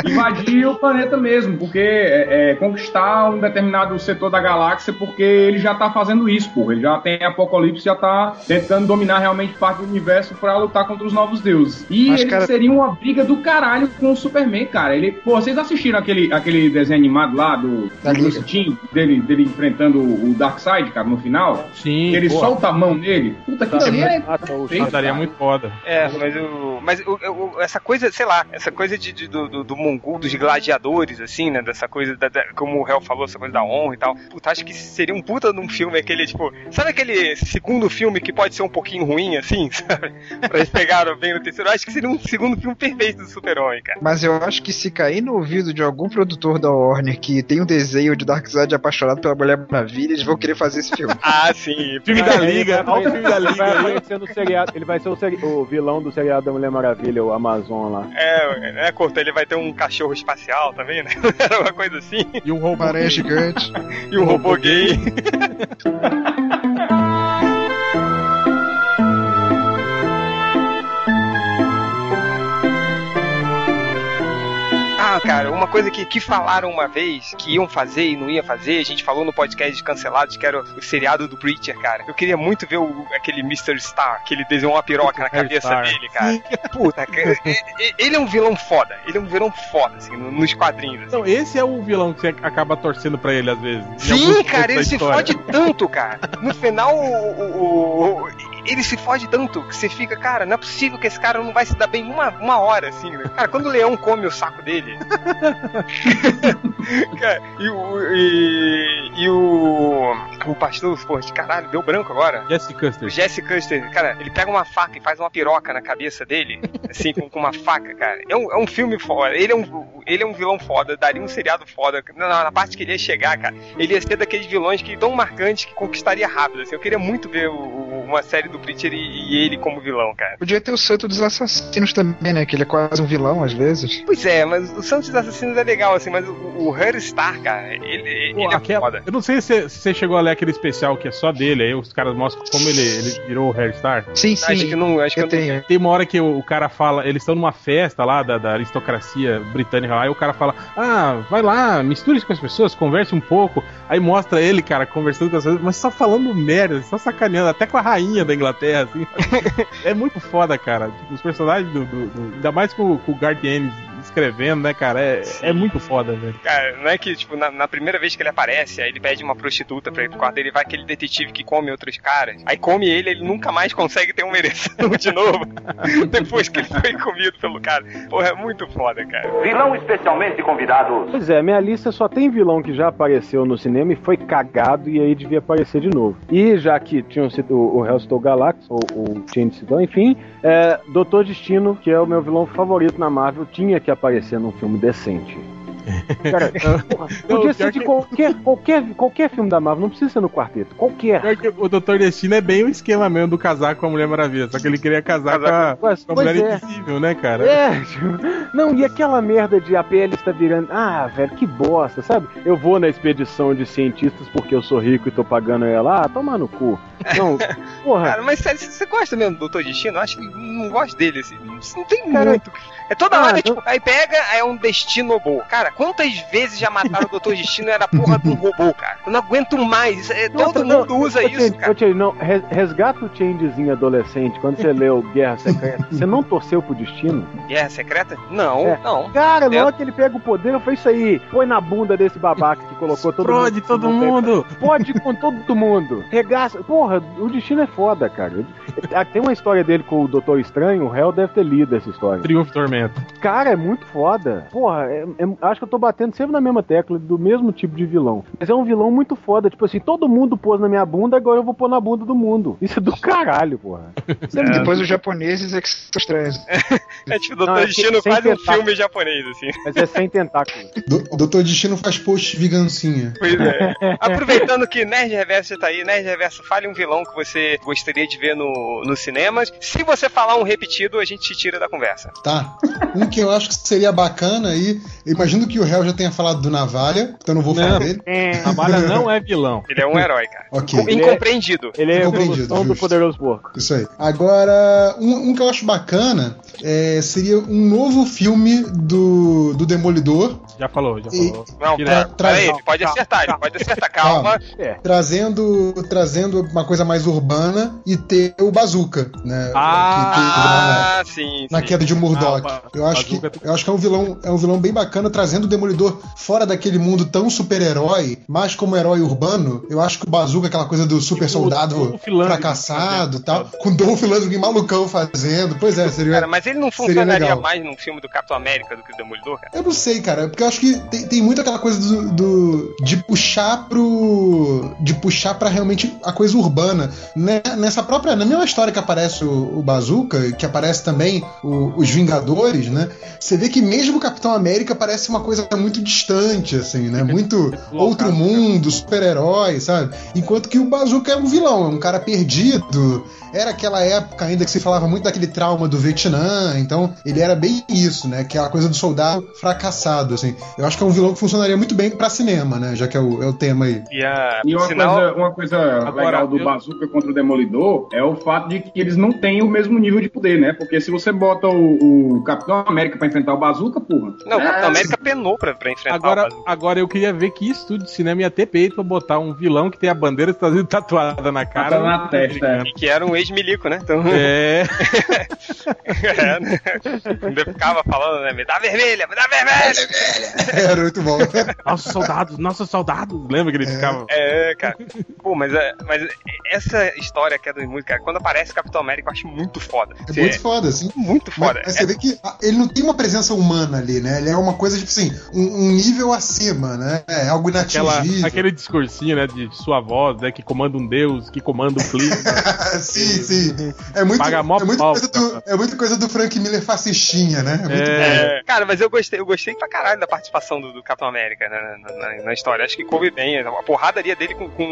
Invadir o planeta mesmo, porque é, é, conquistar um determinado setor da galáxia, porque ele já tá fazendo isso, porra. Ele já tem Apocalipse, já tá tentando dominar realmente parte do universo pra lutar contra os novos deuses. E Mas, ele cara- seria uma briga do caralho com o Superman, cara. Ele, pô, vocês assistiram aquele, aquele desenho animado lá do, Da do Liga. Timm, dele, dele enfrentando o Darkseid, cara, no final? Sim, ele pô, solta a mão nele. Puta, aquilo ali é Ah, tá, daria muito foda. É, mas, o, mas o, o- essa coisa, sei lá, essa coisa de, de- do, do, do Mongul, dos gladiadores, assim, né? Dessa coisa, da, da- como réu falou, essa coisa da honra e tal. Puta, acho que seria um puta de um filme aquele, tipo, sabe aquele segundo filme que pode ser um pouquinho ruim, assim, sabe? Pra eles pegaram bem no terceiro. Acho que seria um segundo filme perfeito do Super-Homem, cara. Mas eu acho que se cair no ouvido de algum produtor da Warner que tem um desenho de Darkseid apaixonado pela Mulher Maravilha, eles vão querer fazer esse filme. Ah, sim. Filme da Liga, olha o filme da Ele vai Liga ele vai ser o, seri- o vilão do seriado da Mulher Maravilha, o Amazon lá. É, é, curto, ele vai ter um cachorro espacial também, né? Era uma coisa assim. E um robô. Aranha gigante. E um robô gay. uma coisa que, que falaram uma vez que iam fazer e não ia fazer, a gente falou no podcast de cancelados que era o seriado do Preacher, cara. Eu queria muito ver o, aquele Mr. Star, que ele desenhou uma piroca na cabeça Star. dele, cara. Puta, cara, ele é um vilão foda. Ele é um vilão foda, assim, no- nos quadrinhos. assim. Então, esse é o vilão que você acaba torcendo pra ele às vezes. Sim, cara, ele se fode tanto, cara. No final, o, o- o- ele se fode tanto que você fica, cara, não é possível que esse cara não vai se dar bem uma, uma hora, assim, né? Cara, quando o leão come o saco dele. cara, e o. E, e o. O pastor, pô, de caralho, deu branco agora. Jesse O Custer. Jesse Custer, cara, ele pega uma faca e faz uma piroca na cabeça dele, assim, com, com uma faca, cara. É um, é um filme foda. Ele é um, ele é um vilão foda, daria um seriado foda. Na, na parte que ele ia chegar, cara, ele ia ser daqueles vilões que tão marcantes que conquistaria rápido. Assim. Eu queria muito ver o- o- uma série do Preacher e, e ele como vilão, cara. Podia ter o Santo dos Assassinos também, né? Que ele é quase um vilão às vezes. Pois é, mas o Santos dos Assassinos é legal, assim, mas o, o Her Star, cara, ele, ele Pô, é aquela- foda. Eu não sei se se você chegou a ler aquele especial que é só dele, aí os caras mostram como ele, ele virou o Hairstar. Sim, Acho que sim. não. Acho que Eu eu não- tenho. Tem uma hora que o, o cara fala, eles estão numa festa lá da, da aristocracia britânica lá, e o cara fala: Ah, vai lá, misture-se com as pessoas, converse um pouco. Aí mostra ele, cara, conversando com as pessoas, mas só falando merda, só sacaneando, até com a rainha da Inglaterra, assim. é muito foda, cara. Tipo, os personagens do. do- do- ainda mais com, com o Guardianes escrevendo, né, cara? É, é muito foda, velho. Cara, não é que, tipo, na, na primeira vez que ele aparece, aí ele pede uma prostituta pra ir pro quarto dele, vai aquele detetive que come outros caras. Aí come ele, ele nunca mais consegue ter uma ereção de novo. depois que ele foi comido pelo cara. Porra, é muito foda, cara. Vilão especialmente convidado. Pois é, minha lista só tem vilão que já apareceu no cinema e foi cagado e aí devia aparecer de novo. E já que tinham sido o, o Hellstorm Galactus, ou o Chain Sidão, enfim, é, Doutor Destino, que é o meu vilão favorito na Marvel, tinha que aparecer num filme decente. Cara, porra, Não, podia ser de que- qualquer, qualquer, qualquer filme da Marvel, não precisa ser no quarteto, qualquer. O Doutor Destino é bem o esquema mesmo do casar com a Mulher Maravilha, só que ele queria casar com a, com a Mulher é. Invisível, né, cara? É, não, e aquela merda de a PL está virando. Ah, velho, que bosta, sabe? Eu vou na expedição de cientistas porque eu sou rico e tô pagando ela. Ah, toma no cu. Não, porra. Cara, mas sério, você gosta mesmo do Doutor Destino? Eu acho que não gosto dele, assim. Não, não tem Cara, muito. É toda ah, hora, não- tipo, aí pega, aí é um destino bom. Cara, quantas vezes já mataram o Doutor Destino e era a porra de um robô, cara? Eu não aguento mais. É- todo Não, mundo usa isso, Change, cara. ô, Change, não, res- resgata o changezinho adolescente quando você leu Guerra Secreta. Você não torceu pro destino? Guerra secreta? Não, É. não. Cara, É. logo que ele pega o poder, foi isso aí. Põe na bunda desse babaca que colocou todo Explode mundo. todo mundo! Pode com todo mundo. Regaça. Porra, o destino é foda, cara. Ah, Tem uma história dele com o Doutor Estranho, o réu deve ter lido essa história. Triunfo e Tormento. Cara, é muito foda. Porra, é- é- acho que eu tô batendo sempre na mesma tecla do mesmo tipo de vilão. Mas é um vilão muito foda. Tipo assim, todo mundo pôs na minha bunda, agora eu vou pôr na bunda do mundo. Isso é do caralho, porra. Depois os japoneses é que são estranhos. É tipo Doutor Não, é Destino sem quase um filme japonês, assim. Mas é sem tentáculo. Do- Doutor Destino faz post vigancinha. Pois é. Aproveitando que Nerd Reverso já tá aí, Nerd Reverso, fale um vilão que você gostaria de ver no, nos cinemas. Se você falar um repetido, a gente te tira da conversa. Tá. Um que eu acho que seria bacana aí. Eu imagino que o réu já tenha falado do Navalha, então eu não vou falar Não. dele. A Malha não é vilão. Ele é um herói, cara. Ok. Com- Incompreendido. Ele é Compreendido, evolução do poderoso porco. Isso aí. Agora, um, um que eu acho bacana é, seria um novo filme do, do Demolidor, Já falou, já E- falou. Não, Tira- pera, Tra- aí, ele pode acertar, ele pode acertar. Calma. É. trazendo, trazendo uma coisa mais urbana e ter o Bazooka, né? Ah, sim. na sim. queda de Murdoch. Ah, eu acho que Bazooka- eu acho que é um vilão é um vilão bem bacana trazendo o Demolidor fora daquele mundo tão super-herói, mais como herói urbano. Eu acho que o Bazooka aquela coisa do super soldado Lundgren fracassado, fazendo, tal, com Dolph Lundgren malucão fazendo. Pois é, seria Cara, mas ele não funcionaria mais num filme do Capitão América do que o Demolidor, cara? Eu não sei, cara, porque eu acho que tem, tem muito aquela coisa do, do- de puxar pro. de puxar pra realmente a coisa urbana. Né? Nessa própria. Na mesma história que aparece o, o Bazooka, que aparece também o- os Vingadores, né? Você vê que mesmo o Capitão América parece uma coisa muito distante, assim, né? Muito outro mundo, super-herói, sabe? Enquanto que o Bazooka é um vilão, é um cara perdido. Era aquela época ainda que se falava muito daquele trauma do Vietnã, então ele era bem isso, né? Que é a coisa do soldado fracassado, assim. Eu acho que é um vilão que funcionaria muito bem pra cinema, né? Já que é o, é o tema aí. E, a, E uma sinal, coisa, uma coisa legal do eu- Bazooka contra o Demolidor é o fato de que eles não têm o mesmo nível de poder, né? Porque se você bota o, o Capitão América pra enfrentar o Bazooka, porra. Não, o é, Capitão América penou pra, pra enfrentar o Agora, Bazooka. agora eu queria ver que estúdio de cinema ia ter peito pra botar um vilão que tem a bandeira dos Estados Unidos tatuada na cara. Tatuada na testa, é. E que era um ex-milico, né? Então, É. é, né? Ainda ficava falando, né? Me dá vermelha, me dá vermelha! Era muito bom. Nossos soldados, nossos soldados. Lembra que ele ficava. É, cara. Pô, mas, é, mas essa história que é das músicas, cara, quando aparece Capitão América, eu acho muito foda. É Você- muito foda, assim. Muito Mas, foda. mas você vê que ele não tem uma presença humana ali, né? Ele é uma coisa, tipo assim, um, um nível acima, né? É algo Aquela, inatingível. aquele discursinho, né, de sua voz, né, que comanda um deus, que comanda um clima. sim, sim. É muito, Paga mó é, muito pau, coisa do, é muito coisa do Frank Miller fascistinha, né? É muito É, cara, mas eu gostei, eu gostei pra caralho da participação do, do Capitão América né, na, na- na história. Acho que coube bem. A porradaria dele com, com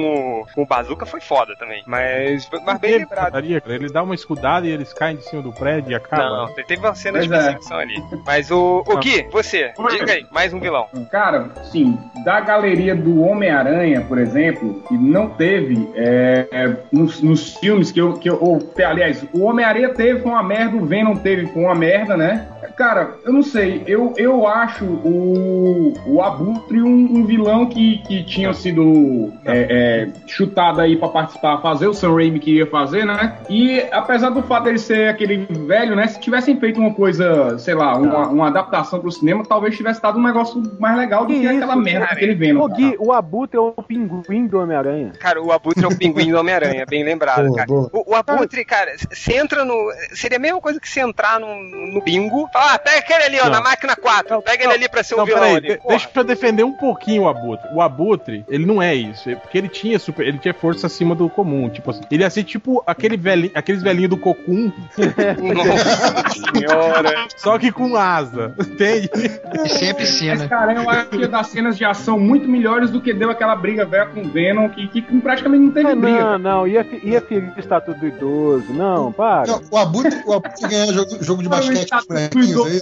o, com o Bazooka foi foda também. Mas, mas bem Ele, lembrado. putaria, ele dá uma escudada e eles caem de cima do prédio e acaba. Não, teve uma cena de Pois é. perseguição ali. Mas o, o Gui, você, diga aí, mais um vilão. Cara, sim, da galeria do Homem-Aranha, por exemplo, que não teve é, é, nos, nos filmes que eu. Que eu ou, aliás, o Homem-Aranha teve foi uma merda, o Venom teve foi uma merda, né? Cara, eu não sei, eu, eu acho o, o Abutre um, um vilão que, que tinha sido é, é, chutado aí pra participar, fazer o Sam Raimi que ia fazer, né? E apesar do fato dele ser aquele velho, né? Se tivessem feito uma coisa, sei lá, uma, uma adaptação pro cinema, talvez tivesse dado um negócio mais legal do que, Que aquela merda cara? que ele Venom. Ô, Gui, o Abutre é o pinguim do Homem-Aranha. Cara, o Abutre é o pinguim do Homem-Aranha, bem lembrado, Boa, cara. boa. O, o Abutre, cara, você entra no. Seria a mesma coisa que você entrar no, no bingo. Fala, ah, pega aquele ali, ó, Não. na máquina 4. Pega ele ali pra ser o Não, vilão peraí, ali. deixa eu defender um pouquinho o Abutre. O Abutre, ele não é isso. é Porque ele tinha super, ele tinha força acima do comum. Tipo assim, ele ia ser tipo aquele velhinho, aqueles velhinhos do Cocum, Nossa senhora. só que com asa. Entende? E sem a piscina. Mas, cara, eu acho que ia dar cenas de ação muito melhores do que deu aquela briga velha com o Venom, que, que praticamente não teve Ah, briga. não, não, ia, ia ferir o estatuto do idoso. Não, para. Não, o Abutre, o Abutre ganhar jogo, jogo de basquete aí.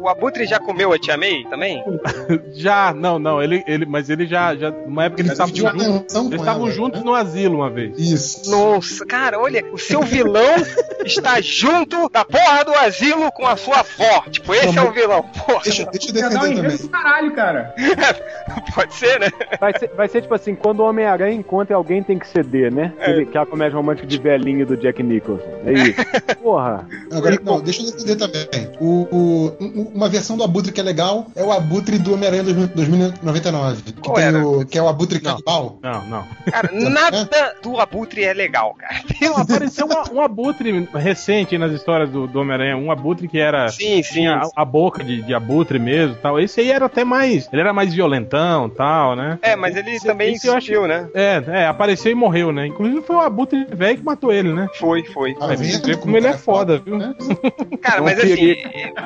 O Abutre já comeu a Tia May também? Já, não, não, ele, ele, mas ele já, já, numa época eles estavam juntos, eles estavam juntos né? no asilo uma vez. Isso. Nossa, cara, olha, o seu vilão está junto da porra do asilo com a sua avó. Tipo, esse Não, é o vilão. Porra, Deixa, deixa eu um defender enredo também. caralho, cara. pode ser, né? Vai ser, vai ser tipo assim, quando o Homem-Aranha encontra alguém tem que ceder, né? É. Ele- que é a comédia romântica de velhinho do Jack Nicholson. É isso. Porra. Agora, não, deixa eu defender também. O, o- um- uma versão do Abutre que é legal é o Abutre do Homem-Aranha 2000 2099. Que, Qual era? o, que é o Abutre Não. canibal. Não, não. Cara, nada do Abutre é legal, cara. Apareceu uma- um abutre recente nas histórias do, do Homem-Aranha, um abutre que era. Sim, sim. Tinha a, a boca de, de abutre mesmo tal. Esse aí era até mais. Ele era mais violentão tal, né? É, mas ele Esse- também esse existiu, né? É, é, apareceu e morreu, né? Inclusive foi o abutre velho que matou ele, né? Foi, foi. Tá Mas vendo vê como ele é cara foda, viu? né? Cara, Não mas assim.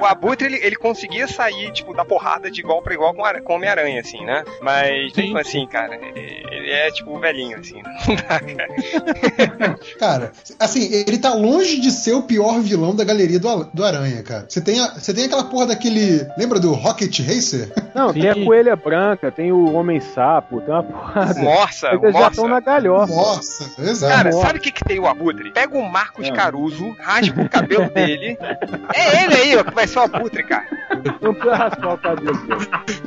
O Abutre, ele, ele conseguia sair, tipo, da porrada de igual pra igual com a- com o Homem-Aranha, assim, né? Mas, Sim. mesmo assim, cara, ele, ele é, tipo, velhinho, assim. Não dá, cara. Cara, assim, ele tá longe de ser o pior vilão da galeria do, do Aranha, cara. Você tem, a- você tem aquela porra daquele. Lembra do Rocket Racer? Não, Sim. tem a Coelha Branca, tem o Homem-Sapo, tem uma porrada. Nossa, Eles já estão na galhofa. Nossa, exato. Cara, Nossa. sabe o que, que tem o Abutre? Pega o Marcos É. Caruso, raspa o cabelo dele. É ele aí, ó, que vai ser o Abutre, cara. Não precisa raspar o cabelo.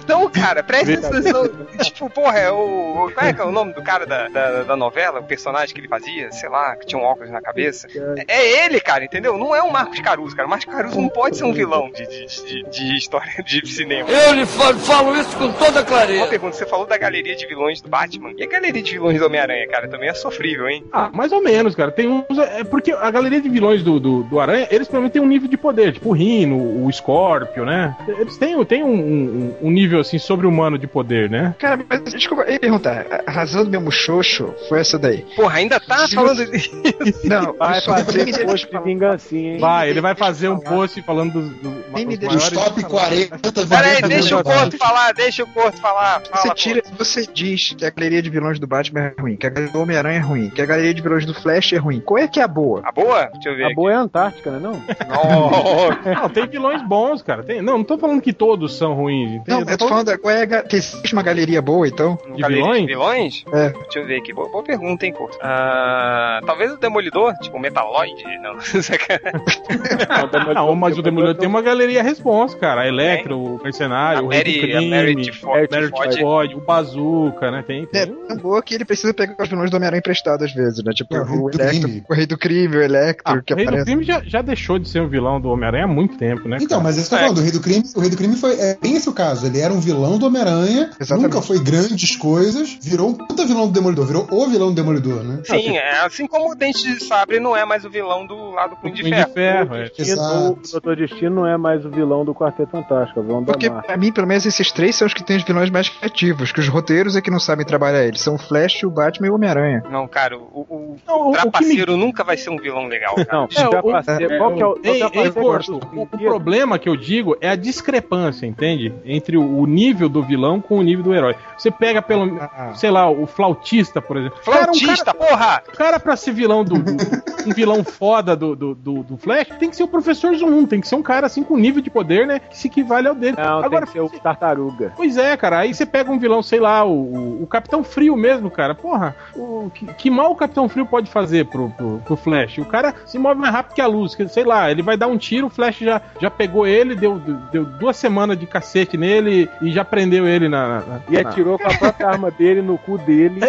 Então, cara, presta atenção. Tipo, porra, é o. Qual é, que é o nome do cara da, da, da novela? O personagem que ele fazia? Sei lá, que tinha um óculos na cabeça. É ele, cara, entendeu? Não é o Marcos Caruso, cara. O Marcos Caruso não pode ser um vilão de, de, de, de história de cinema. Eu lhe falo, falo isso com toda Uma clareza. pergunta, você falou da galeria de vilões do Batman. E a galeria de vilões do Homem-Aranha, cara? Também é sofrível, hein? Ah, mais ou menos, cara. Tem uns. É porque a galeria de vilões do, do, do Aranha, eles provavelmente têm um nível de poder. Tipo o Rino, o, o Scorpio, né? Eles têm, têm um, um, um nível assim sobre-humano de poder, né? Cara, mas desculpa, eu ia perguntar. A razão do meu muxoxo foi essa daí. Porra, ainda tá Se falando você- disso. Não, Vai fazer post de vingancinha, hein? Vai, ele vai fazer um post falando dos, do, Nem me dos top 40 Pera aí, vilões deixa o Corto falar, deixa o Corto falar. Você Fala, tira, você diz que a galeria de vilões do Batman é ruim, que a galeria do Homem-Aranha é ruim, que a galeria de vilões do Flash é ruim. Qual é que é a boa? A boa? Deixa eu ver. A boa é a Antártica, né? Não? Nossa. Não, tem vilões bons, cara. Tem, não, não tô falando que todos são ruins. Não, eu tô falando, qual é que existe uma galeria boa, então? de vilões? vilões? É. Deixa eu ver aqui. Boa, boa pergunta, hein, Corto. Ah, talvez o Demolidor, tipo o Metaloid. Não, sacanagem. Não, mas o Demolidor tem uma galeria responsa, cara. A Electro, o Mercenário, A o Rei do Mary-. Tifod, o Bazooka, né? Tem, É tem tão boa que ele precisa pegar os vilões do Homem-Aranha emprestado às vezes, né? Tipo, É, o do Electro, Crime. o Rei do Crime, o Electro, Ah, que o Rei do aparece. Crime já, já deixou de ser um vilão do Homem-Aranha há muito tempo, né? Então, cara? mas isso que eu tô É. falando, o Rei do Crime, o Rei do Crime foi é bem esse o caso. Ele era um vilão do Homem-Aranha, nunca foi grandes coisas, virou um puta vilão do Demolidor, virou o vilão do Demolidor, né? Sim, é, assim como o Dente de Sabre não é mais o vilão do lado do Punho de Ferro. de ferro, é. Destino, o Doutor Destino não é mais o vilão do Quarteto Fantástico, é o vilão da Porque, Marvel. pra mim, pelo menos, esses três são os que têm os vilões mais criativos, que os roteiros é que não sabem trabalhar eles. São o Flash, o Batman e o Homem-Aranha. Não, cara, o, o Não, o- o que me- Trapaceiro nunca vai ser um vilão legal, cara. Não, É, o o- Trapaceiro- é, qual que é o, o Ei, ei, do o, o? Problema que eu digo é a discrepância, entende? Entre o, nível do vilão com o nível do herói. Você pega pelo, Ah. sei lá, o flautista, por exemplo. Cara, um cara- Flautista, porra! O cara, pra ser vilão do. do- um vilão foda do, do, do, do Flash, tem que ser o Professor Zoom, tem que ser um cara assim com nível de poder, né? Que se equivale ao dele. Não, Agora, tem que ser o Tartaruga. Pois é, cara. Aí você pega um vilão, sei lá, o, o, o Capitão Frio mesmo, cara. Porra, o, que, que mal o Capitão Frio pode fazer pro, pro, pro Flash? O cara se move mais rápido que a luz. que, Sei lá, ele vai dar um tiro, o Flash já, já pegou ele, deu, deu duas semanas de cacete nele e já prendeu ele na. na- E na- atirou com a própria arma dele no cu dele.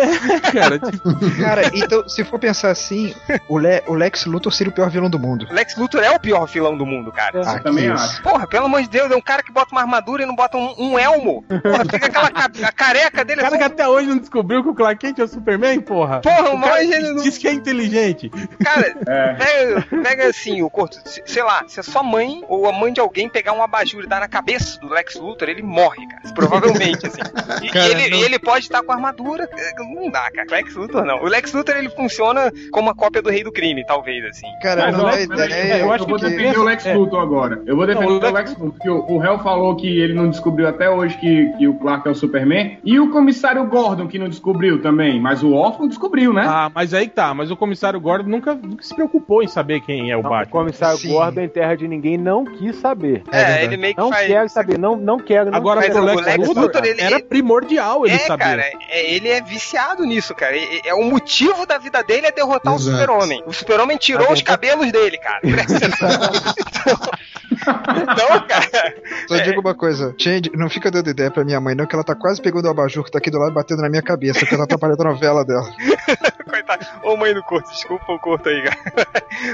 cara, tipo, Cara, então, se for pensar assim, o, Le- o Lex Luthor seria o pior vilão do mundo. Lex Luthor é o pior vilão do mundo, cara. Ah, Também que acho. Porra, pelo amor de Deus, é um cara que bota uma armadura e não bota um, um elmo. Porra, fica aquela ca- a careca dele. o cara é que só- até hoje não descobriu que o Clark Kent é o Superman, porra. Porra, o cara mas ele não- diz que é inteligente. Cara, É. pega, pega assim, o corto. se- Sei lá, se a sua mãe ou a mãe de alguém pegar um abajur e dar na cabeça do Lex Luthor, ele morre, cara. Provavelmente, assim. E, Cara, e ele, não- ele pode estar com armadura. é, Não dá, cara. Lex Luthor não. O Lex Luthor ele funciona como a cópia do Rei do Crime, talvez, assim. Cara, Mas não eu, mas ideia. é, eu acho vou que defender o Lex é. Luthor agora. Eu vou defender Não, o o Lex- Lex Luthor, porque o, o Hell falou que ele não descobriu até hoje que, que o Clark é o Superman. E o comissário Gordon, que não descobriu também. Mas o órfão descobriu, né? Ah, mas aí tá, mas o comissário Gordon nunca, nunca se preocupou em saber quem é o Não, o Batman. comissário Sim. Gordon em Terra de Ninguém não quis saber. É É, ele meio que Não faz. quero saber, não, não quero. Não Agora, Mas pro o Lex, Lex Luthor, ele- era ele- primordial ele é, saber. cara, é- ele é viciado nisso, cara. É, é- o motivo da vida dele é derrotar Exato. o super-homem. O super-homem tirou os verdade- cabelos dele, cara. então, cara, Só digo uma coisa, Change, não fica dando ideia pra minha mãe, não, que ela tá quase pegando o abajur que tá aqui do lado batendo na minha cabeça, porque ela tá atrapalhando a novela dela. coitado. Ô mãe do corto, desculpa o corto aí, cara.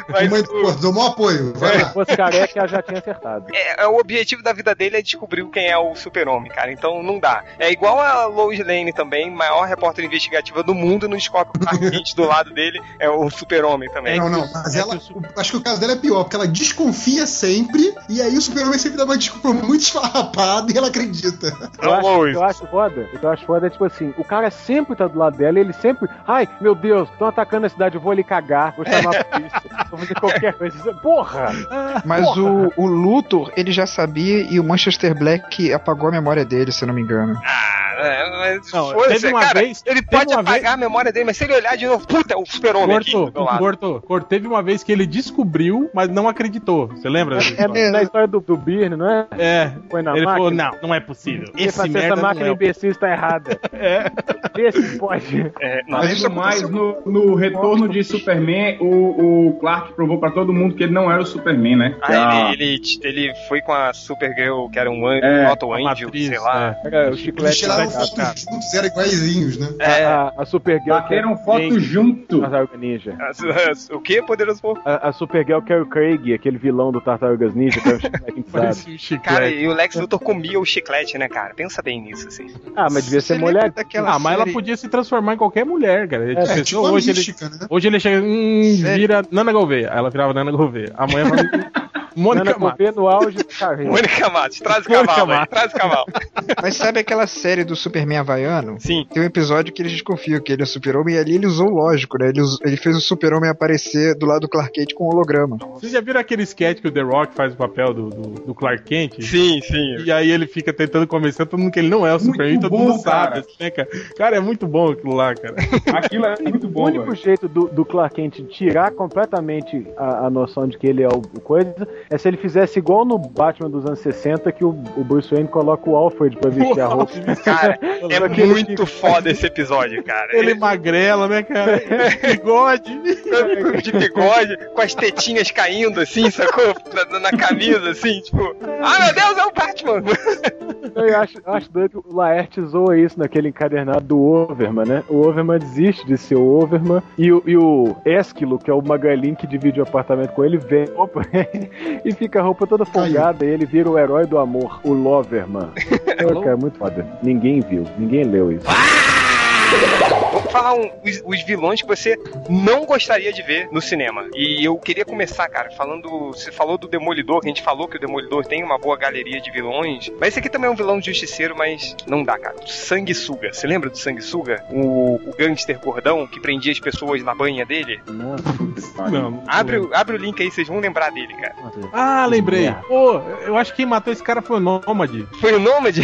Mas Mãe do o- Corto, dou maior apoio. Vai Se lá. fosse careca, ela já tinha acertado. é, é, o objetivo da vida dele é descobrir quem é o super-homem, cara. Então não dá. É igual a Lois Lane também, maior repórter investigativa do mundo, não descobre que o Clark Kent do lado dele é o super-homem também. Não, não, mas é ela. que o o- Acho que o caso dela é pior, porque ela desconfia sempre, e aí o Superman sempre dá uma desculpa muito esfarrapada e ela acredita. Eu acho, Lois. eu acho foda. O que eu acho foda é tipo assim: o cara sempre tá do lado dela, e ele sempre. Ai, meu Deus, estão atacando a cidade, eu vou ali cagar, vou chamar a polícia, vou fazer qualquer coisa. Porra! Mas o, o Luthor, ele já sabia e o Manchester Black apagou a memória dele, se eu não me engano. Ah, é, mas Não, teve uma cara, vez- ele pode apagar vez- a memória dele, mas se ele olhar de novo, puta, é o super-homem aqui do meu lado. corto, corto. Teve uma vez que ele descobriu, mas não acreditou. Você lembra? dessa É história? na história do, do Birne, não é? É. Foi na Ele máquina. falou, não, não é possível. Ele Esse merda essa não máquina é o- imbecil está errada. É. Vê se pode. É, não, Mas Além isso do mais, no, no retorno de Superman, o, o Clark provou pra todo mundo que ele não era o Superman, né? Ah, ele, ele, ele foi com a Supergirl, que era um anjo, É, Otto a Angel, matriz, sei lá. é. O Eles chiclete tiraram fotos juntos, eram iguaizinhos, né? É, A, a Supergirl Bateram Carrie foto Craig, junto. Tartaruga Ninja. o que, poderoso porco? A, a Supergirl Carrie Craig, aquele vilão do Tartarugas Ninja, que é um chiclete um chiclete. Cara, e o Lex Luthor comia o chiclete, né, cara? Pensa bem nisso, assim. Ah, mas devia ser Você mulher. daquela Ah, mas ela série- podia se transformar em qualquer mulher, cara. Ele É, pensou, tipo a hoje, ele, mística, né? hoje ele chega, hum, vira Nana Gouveia. Aí ela virava Nana Gouveia. Amanhã fala, Mônica Matos. No auge da carreira. Mônica Matos, traz o cavalo aí, Matos. traz o cavalo. Mas sabe aquela série do Superman Havaiano? Sim. Tem um episódio que eles desconfiam que ele é o super-homem e ali ele usou o lógico, né? Ele, us- ele fez o super-homem aparecer do lado do Clark Kent com holograma. Vocês já viram aquele sketch que o The Rock faz o papel do, do, do Clark Kent? Sim, sim. E aí ele fica tentando convencer todo mundo que ele não é o Superman, todo bom, mundo sabe, cara. né, cara? Cara, é muito bom aquilo lá, cara. Aquilo é muito O bom, único velho. jeito do, do Clark Kent tirar completamente a, a noção de que ele é o, o coisa é se ele fizesse igual no Batman dos anos 60, que o, o Bruce Wayne coloca o Alfred pra vestir a roupa. Cara, é ele muito foda esse episódio, cara. Ele magrela, né, cara? Bigode. de bigode, com as tetinhas caindo, assim, sacou? Na, na camisa, assim, tipo, ah, meu Deus, é o Batman! Eu acho, eu acho doido que o Laerte zoa isso naquele encadernado do Overman, né? O Overman desiste de ser o Overman e o, e o Esquilo, que é o Magalin que divide o apartamento com ele, vem a roupa e fica a roupa toda folgada e ele vira o herói do amor, o Loverman. Pô, cara, muito foda. Ninguém viu, ninguém leu isso. Vamos falar um- os, os vilões que você não gostaria de ver no cinema. E eu queria começar, cara, falando. Você falou do Demolidor, que a gente falou que o Demolidor tem uma boa galeria de vilões. Mas esse aqui também é um vilão justiceiro, mas não dá, cara. Sanguessuga. Você lembra do Sanguessuga? O, o gangster gordão que prendia as pessoas na banha dele? Não, Abre, o- abre o link aí, vocês vão lembrar dele, cara. Ah, lembrei. Pô, eu acho que quem matou esse cara foi o Nômade. Foi o Nômade?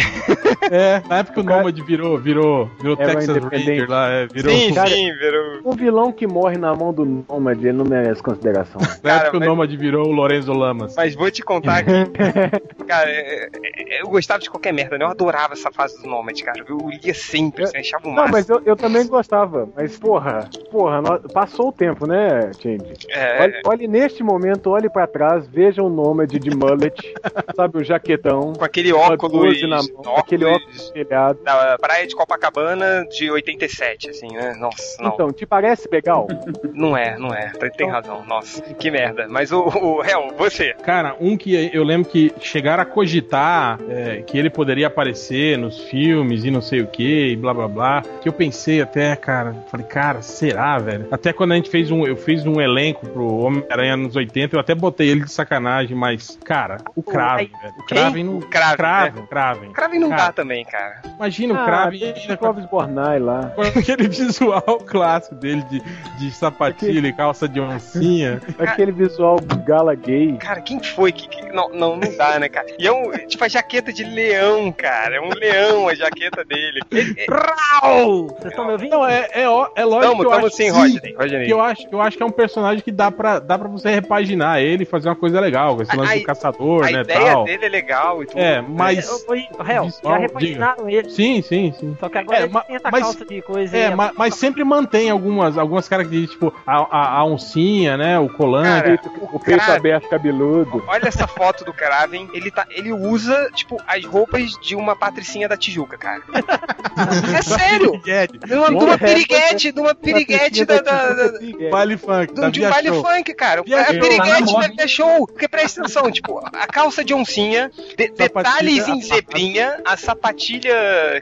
É, na época o Nômade virou, virou, virou Era Texas. Ranger lá, é, virou. Sim, Cara, sim, virou. Um vilão que morre na mão do Nômade, ele não merece consideração. Cara, o mas- Nômade virou o Lorenzo Lamas. Mas vou te contar que, cara, é- é- eu gostava de qualquer merda, né? Eu adorava essa fase do Nômade, cara. Eu lia sempre, assim, achava o Não, máximo. mas eu, eu também gostava. Mas, porra, porra, passou o tempo, né, Change? É, Olhe, olhe neste momento, olhe pra trás, veja o Nômade de mullet, sabe, o jaquetão. com aquele óculos, 12 na mão, aquele óculos espelhado. da praia de Copacabana de 87, assim, né? Nossa, não. Então, te parece legal? Não é, não é. Tem, tem razão. Nossa, que merda. Mas o, o Hel, você. Cara, um que eu lembro que chegaram a cogitar é, que ele poderia aparecer nos filmes e não sei o que, e blá blá blá. Que eu pensei até, cara, falei, cara, será, velho? Até quando a gente fez um, eu fiz um elenco pro Homem-Aranha nos 80, eu até botei ele de sacanagem, mas, cara, o Kraven, velho. O Kraven não. O Kraven, Kraven, né? Kraven. O Kraven não Cara, dá também, cara. Imagina o Ah, Kraven o Clóvis Bornai lá. Aquele visual clássico dele de, de sapatilha e calça de oncinha. Aquele visual gala gay. Cara, quem foi que. que- Não, não, não dá, né, cara? E é um. Tipo, a jaqueta de leão, cara. É um leão a jaqueta dele. Ele- é- Rau! Vocês estão me ouvindo? Não, é, é, é lógico Tamo, que eu tamo acho sim, que- Rodney. Rodney. que eu acho, que eu acho que é um personagem que dá pra, dá pra você repaginar ele e fazer uma coisa legal, esse lance A- do caçador, A né, ideia tal. dele é legal e tudo. É, mas... Ô, ô, Réu, já visual, repaginaram ele. Sim, sim, sim. Só que agora É, ele ma- tem essa mas- calça de coisa É, aí. ma- mas, sempre mantém algumas, algumas características, tipo a, a, a oncinha, né, o colante. Cara, O peito Kraven- aberto, cabeludo. Olha essa foto do Kraven, ele, tá, ele usa, tipo, as roupas de uma patricinha da Tijuca, cara. é sério! De uma, de uma piriguete, de uma piriguete da, da, da- baile funk, do- da de um baile Show. funk, cara. Via É a Show. piriguete Tá da Via Show. Porque presta atenção, tipo, a calça de oncinha, de- detalhes em zebrinha, a sapatilha,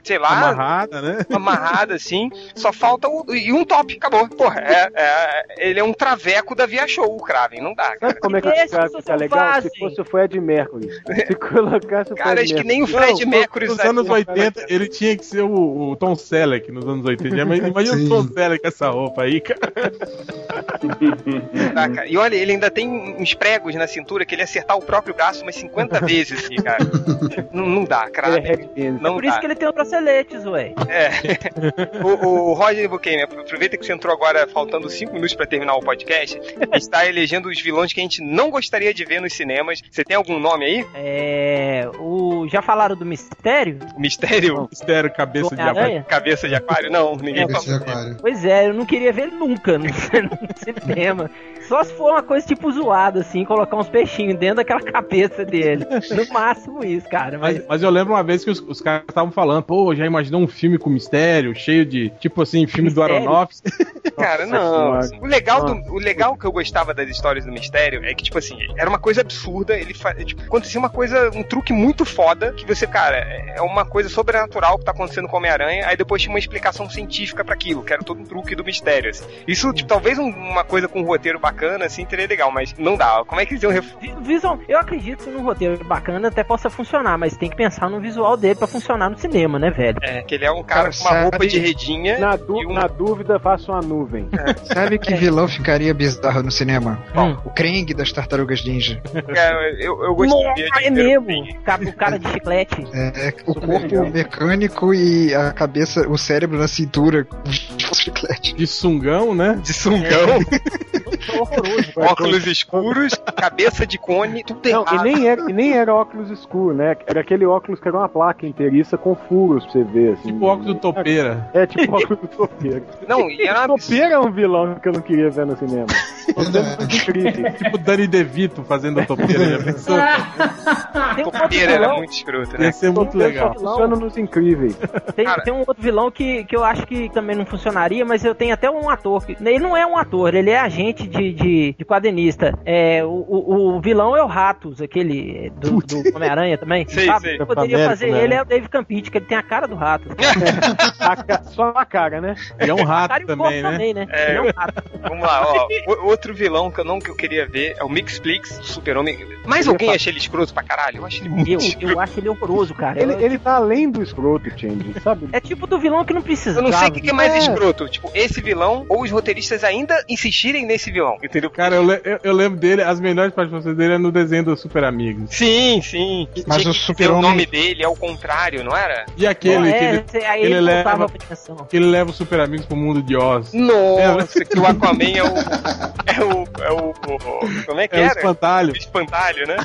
sei lá, Amarrada, né? amarrada assim, só falta o. E um top, acabou. Porra, é, é- ele é um traveco da Via Show, o Kraven, não dá, cara. Sabe como é que cara sou fica legal? Se fosse o Fred Mercury. Se colocasse o Cara, Fred acho que nem o Fred Não, Mercury Nos anos como- 80, ele tinha que ser o, o Tom Selleck nos anos 80. Mas Imagina Sim. o Tom Selleck com essa roupa aí, cara. Tá, cara. E olha, ele ainda tem uns pregos na cintura que ele ia acertar o próprio braço umas 50 vezes, assim, cara. não, não dá, Ele é Kraven. headband. Não Por isso que ele tem os braceletes, ué. É. o, o Roger Buchanan, aproveita que você entrou agora faltando 5 minutos pra terminar o podcast, está elegendo os vilões que a gente não gostaria de ver nos cinemas. Você tem algum nome aí? É. O... Já falaram do mistério? Mistério? Mistério, cabeça de abate. Cabeça de aquário? Não, ninguém Cabeça de falou. aquário. Pois é, eu não queria ver nunca no, no cinema. Só se for uma coisa tipo zoada, assim, colocar uns peixinhos dentro daquela cabeça dele. No máximo isso, cara. Mas, Mas, mas eu lembro uma vez que os, os caras estavam falando, pô, já imaginou um filme com mistério, cheio de, tipo assim, filme do Mistério? Aronofsky. Cara, não. O legal, do, o legal que eu gostava das histórias do mistério é que, tipo assim, era uma coisa absurda. Ele fa... tipo, acontecia uma coisa, um truque muito foda, que você, cara, é uma coisa sobrenatural que tá acontecendo com o Homem-Aranha, aí depois tinha uma explicação científica pra aquilo, que era todo um truque do mistério. assim. Isso, tipo, talvez um- uma coisa com um roteiro bacana, assim, teria legal, mas não dá. Como é que eles iam ref... Vi- Visual, eu acredito que num roteiro bacana até possa funcionar, mas tem que pensar no visual dele pra funcionar no cinema, né, velho? É, que ele é um cara Cara, com uma roupa de redinha. Na, du- um- na dúvida, faça uma nuvem. Sabe que vilão ficaria bizarro no cinema? Hum. O Krang das Tartarugas Ninja. É, eu, eu gostaria de Nossa, é mesmo! Ca- O cara de chiclete. É, o corpo mecânico e a cabeça, o cérebro na cintura com chiclete. De sungão, né? de sungão, horroroso. óculos escuros, cabeça de cone, tudo Não, errado. e nem, era, e nem era óculos escuro, né? Era aquele óculos que era uma placa inteiriça com furos pra você ver, assim. Tipo o óculos do topeira. É, tipo óculos do topeiro. Não, e era uma Topeira é um vilão que eu não queria ver no cinema. Tipo Danny DeVito fazendo a topeira. Já pensou? Tem um outro topeira era vilão, muito escroto, né? Ia ser muito legal. só funciona nos incríveis. tem, Cara. tem um outro vilão que, que eu acho que também não funcionaria, mas eu tenho até um ator. Que, ele não é um ator, ele é agente de, de, de quadrinista. É, o, o, o vilão é o Ratos, aquele do, do Homem-Aranha também. Sei, sabe? sei. Eu poderia fazer né? ele é o Dave Campite, que ele tem a cara do Ratos. A Só a cara, né? E é um cara rato e o corpo também, né? também, né? É, Ele é um rato. Vamos lá, ó. O- outro vilão que eu não que eu queria ver é o Mixplix, do Super-Homem. Mais alguém acha ele escroto pra caralho? Eu acho ele Eu, eu acho ele horroroso, cara. Ele, Eu- ele tá além do escroto, Change, sabe? É tipo do vilão que não precisa. Eu não sei o que, que é mais É. escroto, tipo, esse vilão ou os roteiristas ainda insistirem nesse vilão, entendeu? Cara, eu, eu, eu lembro dele, as melhores participações dele é no desenho do Super Amigos. Sim, sim. Mas Tinha o dizer o nome dele é o contrário, não era? E aquele é, que, ele, aí ele ele leva- que ele leva o Super Amigos pro mundo de Oz. Nossa, que o Aquaman é o. É o. É o. o- como é que É o era? espantalho. O espantalho, né?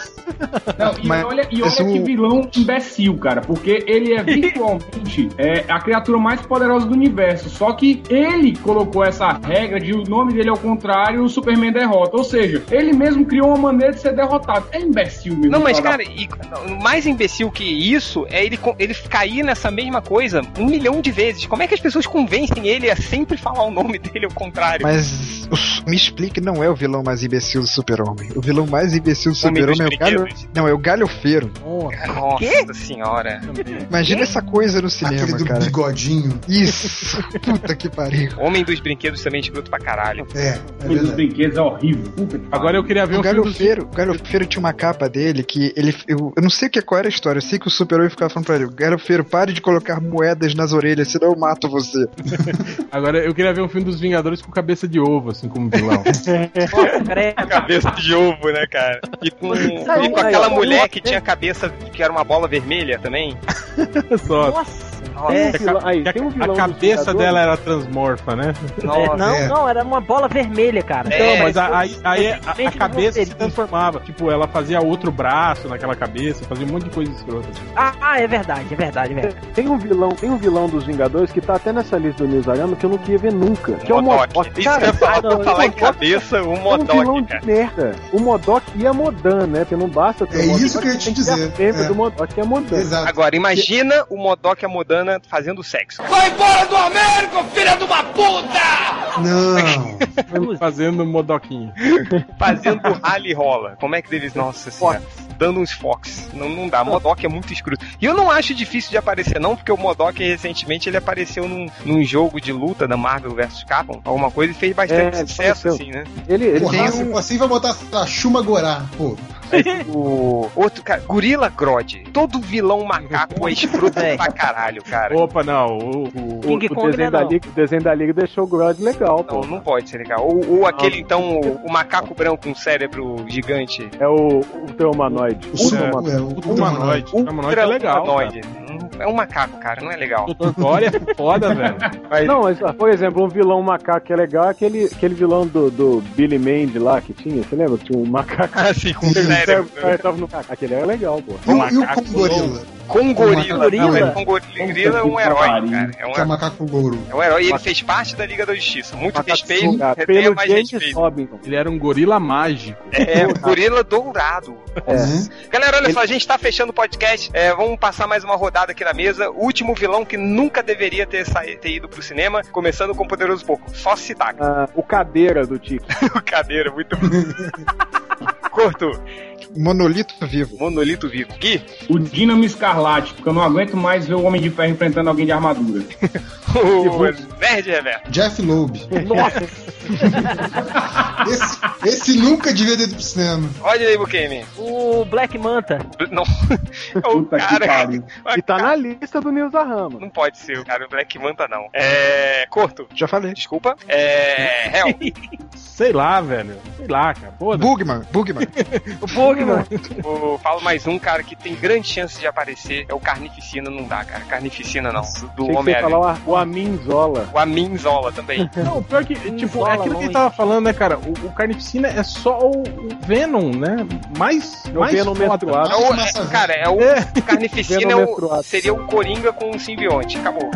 Não, e Mas olha, e olha esse que o- vilão imbecil, cara, porque ele é virtualmente é, a criatura mais poderosa do universo. Só que ele colocou essa regra de o nome dele ao contrário e o Superman derrota. Ou seja, ele mesmo criou uma maneira de ser derrotado. É imbecil mesmo. Não, mas cara, e, o mais imbecil que isso é ele, ele cair nessa mesma coisa um milhão de vezes. Como é que as pessoas convencem ele a sempre falar o nome dele ao contrário? Mas me explique, não é o vilão mais imbecil do Super-Homem. O vilão mais imbecil do Super-Homem é o galho. Não, é o galhofeiro. Nossa senhora. Imagina essa coisa no Aquele cinema, do cara. bigodinho. Isso! Puta que pariu. Homem dos brinquedos também é escroto pra caralho. É, é Coisa dos verdade. brinquedos é horrível. Puta que Agora eu queria ver O um filme do galhofeiro, o galhofeiro tinha uma capa dele que ele. Eu, eu não sei que, qual era a história, eu sei que o super-homem ficava falando pra ele: galhofeiro, pare de colocar moedas nas orelhas, senão eu mato você. Agora eu queria ver um filme dos Vingadores com cabeça de ovo, assim, como vilão. Nossa. Cabeça de ovo, né, cara? E com, e com aquela mulher que tinha cabeça que era uma bola vermelha também. Só. Nossa. Nossa, Tem um É, vilão, aí, a, tem um a vilão dos cabeça dela era transmorfa, né? É, nossa. não, é. não, era uma bola vermelha, cara. É, Não, mas a- aí, aí a, a cabeça se transformava. Tipo, ela fazia outro braço naquela cabeça, fazia um monte de coisa escrota. assim. Ah, ah, é verdade, é verdade, é verdade. Tem um vilão, tem um vilão dos Vingadores que tá até nessa lista do News Arama que eu não queria ver nunca. Que é o Modok. Modok. Isso que eu ia falar, não, falar em o Modok cabeça, o é um vilão Modok, de cara. merda. O Modok e a Modan, né? Porque não basta ter É o Modok, isso que eu ia te tem ter a dizer, fêmea é. do Modok e a Modan. Exato. Agora, imagina o Modok e a Fazendo sexo. Vai embora do Américo, filha de uma puta! Não. Fazendo modoquinho. Fazendo rally rola. Como é que deles. Nossa senhora. Dando uns fox. Não, não dá. Modok é muito escroto. E eu não acho difícil de aparecer, não, porque o Modok recentemente ele apareceu num, num jogo de luta da Marvel vs Capcom, alguma coisa, e fez bastante É, sucesso, apareceu. assim, né? Ele, ele Porra, tem um- assim vai botar a Shuma Gorá. Pô, O outro, cara, Gorilla Grodd. Todo vilão macaco é escroto É. pra caralho, cara. Opa, não. O, o- o, King o Kong desenho não. da Liga, o desenho da Liga deixou o Grodd legal, Não, pô. não pode ser legal. Ou, ou aquele, então, o, o macaco branco com um cérebro gigante. É o Humanoide. o, é, Humanoide. o, o humanoide. humanoide. O humanoide é legal. cara. É um macaco, cara, não é legal. O Dr. Gore é foda, velho. Mas- Não, mas, por exemplo, um vilão macaco que é legal é aquele, aquele vilão do, do Billy Mandy lá que tinha. Você lembra que tinha um macaco? Assim, com O cérebro. cara tava no macaco. Aquele era legal, pô. E o, e o macaco Kong Gorila? Com gorila. Gorila? Não, mas com gorila é um herói, cara. É um, é macaco louro. é um herói. E ele fez parte da Liga da Justiça. Muito Macaco respeito. Pelo mais respeito. Robinson. Ele era um gorila mágico. É, gorila dourado. É. Galera, olha só, a gente tá fechando o podcast. É, vamos passar mais uma rodada aqui na mesa. O último vilão que nunca deveria ter, saído, ter ido pro cinema, começando com o Poderoso Porco. Só citar. Ah, o cadeira do Tico. o cadeira, muito bom. Corto. Monolito vivo. Monolito vivo. Gui. O Dínamo Escarlate, porque eu não aguento mais ver o Homem de Ferro enfrentando alguém de armadura. O Nerd Reverso. Jeff Loeb. Nossa, Esse, esse nunca devia ter ido pro cinema. Olha aí, Bukemi. o Black Manta. Não. É o Puta que cara. pariu. E tá na lista do Nilza Rama. Não pode ser o cara, o Black Manta não. É. Corto. Já falei. Desculpa. É. Hell. Sei lá, velho. Sei lá, cara. Foda. Bugman, Bugman. O Bugman. Eu falo mais um cara que tem grande chance de aparecer. É o Carnificina, não dá, cara. Carnificina não. Do, Homem-Aranha. falar o Amin Zola. O Amin Zola também. Não, o pior que, tipo, é aquilo que ele tava falando, né, cara? O, o Carnificina é só o, o Venom, né? Mais, É o mais Venom menstruado. É o- é- cara, é o Carnificina é o- seria o Coringa com um simbionte. Acabou.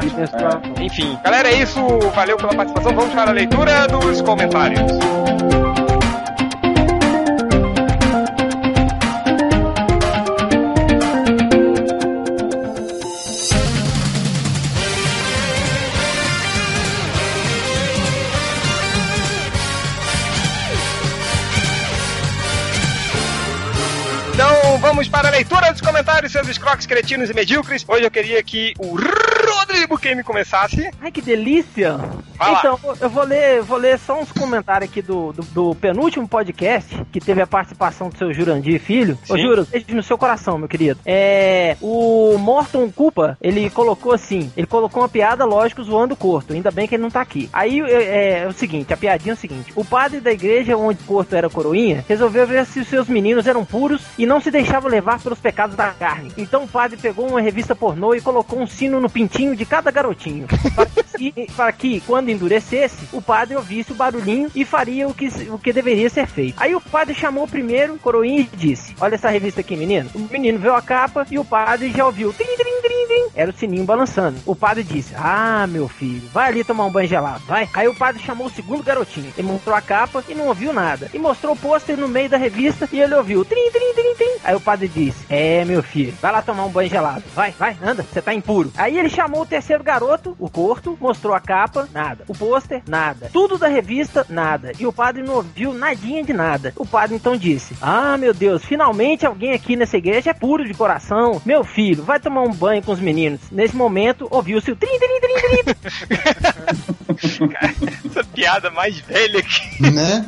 Enfim, galera, é isso. Valeu pela participação. Vamos para a leitura dos comentários. Comentários, seus escroques cretinos e medíocres. Hoje eu queria que o Rodrigo Game começasse. Ai, que delícia! Vai lá. então, eu vou ler, vou ler só uns comentários aqui do, do, do penúltimo podcast, que teve a participação do seu Jurandir Filho. Ô, Sim. Jura, beijo no seu coração, meu querido. É. O Morton Culpa, ele colocou assim: ele colocou uma piada, lógico, zoando o Corto. Ainda bem que ele não tá aqui. Aí é, é o seguinte: a piadinha é o seguinte: o padre da igreja onde Corto era coroinha resolveu ver se os seus meninos eram puros e não se deixava levar pelos pecados da carne. Então o padre pegou uma revista pornô e colocou um sino no pintinho de cada garotinho. Para que, para que, quando endurecesse, o padre ouvisse o barulhinho e faria o que, o que deveria ser feito. Aí o padre chamou o primeiro coroinha e disse: Olha essa revista aqui, menino. O menino viu a capa e o padre já ouviu. Trim, trim, trim, trim. Era o sininho balançando. O padre disse: Ah, meu filho, vai ali tomar um banho gelado, vai. Aí o padre chamou o segundo garotinho. Ele mostrou a capa e não ouviu nada. E mostrou o pôster no meio da revista e ele ouviu. Trim, trim, trim, trim. Aí o padre disse: É, meu filho, vai lá tomar um banho gelado. Vai, vai, anda, você tá impuro. Aí ele chamou o terceiro garoto, o corto, mostrou a capa, nada. O pôster, nada. Tudo da revista, nada. E o padre não ouviu nadinha de nada. O padre então disse: Ah, meu Deus, finalmente alguém aqui nessa igreja é puro de coração. Meu filho, vai tomar um banho com os meninos. Nesse momento, ouviu-se o trim, trim, trim, trim. Cara, essa piada mais velha que. Né?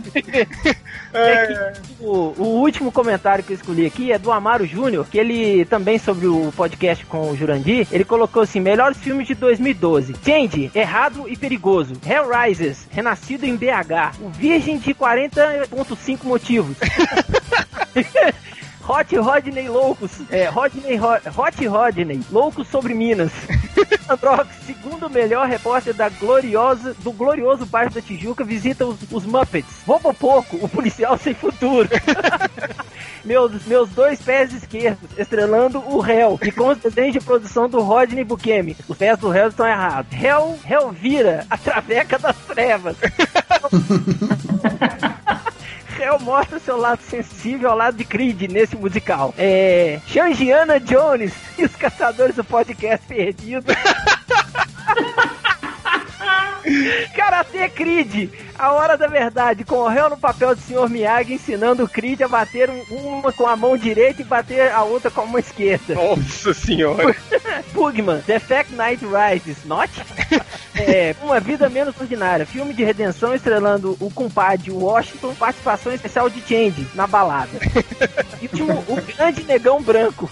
É, O, o último comentário que eu escolhi aqui é do Amaro Júnior, que ele também sobre o podcast com o Jurandir, ele colocou assim: melhores filmes de 2012. Change, Errado e Perigoso. Hellraisers, Renascido em BH. O Virgem de 40.5 motivos. Hot Rodney Loucos, é, Rodney, Ro- Hot Rodney, Loucos sobre Minas. Androx, segundo melhor repórter da gloriosa, do glorioso bairro da Tijuca, visita os, os Muppets. Rouba pouco, o policial sem futuro. meus, meus dois pés esquerdos, estrelando o réu, e com os desenhos de produção do Rodney Bukemi. Os pés do réu estão errados. Réu, réu vira, a traveca das trevas. Hell mostra seu lado sensível ao lado de Creed nesse musical. É. Shangiana Jones e os caçadores do podcast perdido. Karate Creed, a hora da verdade, réu no papel de Sr. Miyagi ensinando o Creed a bater um- uma com a mão direita e bater a outra com a mão esquerda. Nossa senhora. Pugman, The Fact Night Rises, not? É, Uma Vida Menos Ordinária, filme de redenção estrelando o compadre Washington, participação especial de Change na balada. E último, o Grande Negão Branco.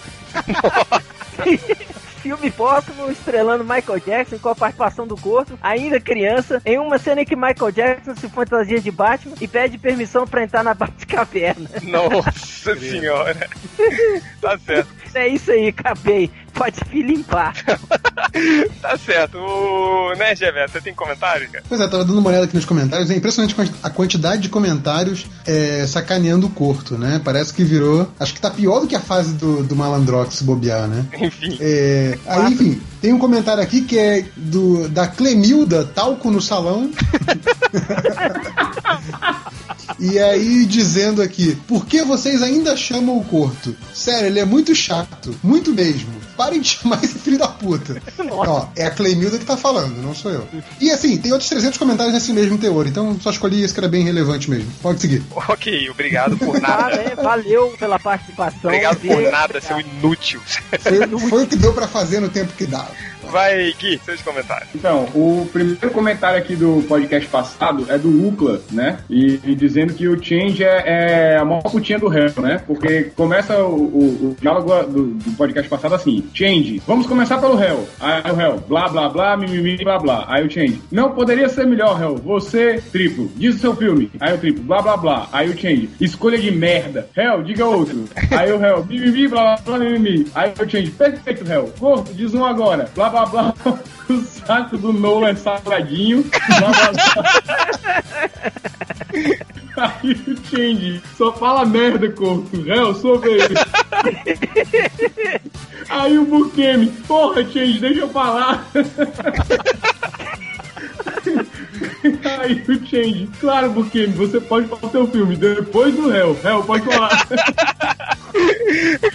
Filme póstumo estrelando Michael Jackson com a participação do corpo, ainda criança, em uma cena em que Michael Jackson se fantasia de Batman e pede permissão pra entrar na Batcaverna. Nossa senhora. Tá certo. É isso aí, acabei. Pode se limpar. tá certo. O Nerd Reverso, você tem comentário, cara? Pois é, tava dando uma olhada aqui nos comentários. É impressionante a quantidade de comentários é, sacaneando o Corto, né? Parece que virou. Acho que tá pior do que a fase do, do Malandrox bobear, né? Enfim. É, aí, enfim, tem um comentário aqui que é do da Clemilda, talco no salão. E aí, dizendo aqui, por que vocês ainda chamam o Corto? Sério, ele é muito chato, muito mesmo. Parem de chamar esse filho da puta. Ó, é a Clemilda que tá falando, não sou eu. E assim, tem outros 300 comentários nesse mesmo teor, então só escolhi esse que era bem relevante mesmo. Pode seguir. Ok, obrigado por Ah, nada. né? Valeu pela participação. Obrigado por nada, seu inútil. Foi, foi o que deu pra fazer no tempo que dava. Vai, Gui, seus comentários. Então, o primeiro comentário aqui do podcast passado é do Ucla, né? E, e dizendo que o Change é, é a maior putinha do réu, né? Porque começa o, o- o diálogo do, do podcast passado assim: Change, vamos começar pelo réu. Aí o réu, blá blá blá, mimimi, blá blá. Aí o Change, não poderia ser melhor, réu. Você, triplo, diz o seu filme. Aí o triplo, blá blá blá. Aí o Change, escolha de merda. Réu, diga outro. Aí o réu, mimimi, blá blá blá, mimimi. Aí o Change, perfeito, réu. Gordo, diz um agora. Blá blá blá. O saco do Nolan salgadinho. Blá blá. Aí o Change só fala merda, corpo. Réu, sou vez. Aí o Bukemi, porra, Change, deixa eu falar. Aí o Change, claro, Bukemi, você pode falar o seu filme depois do réu. Réu, pode falar.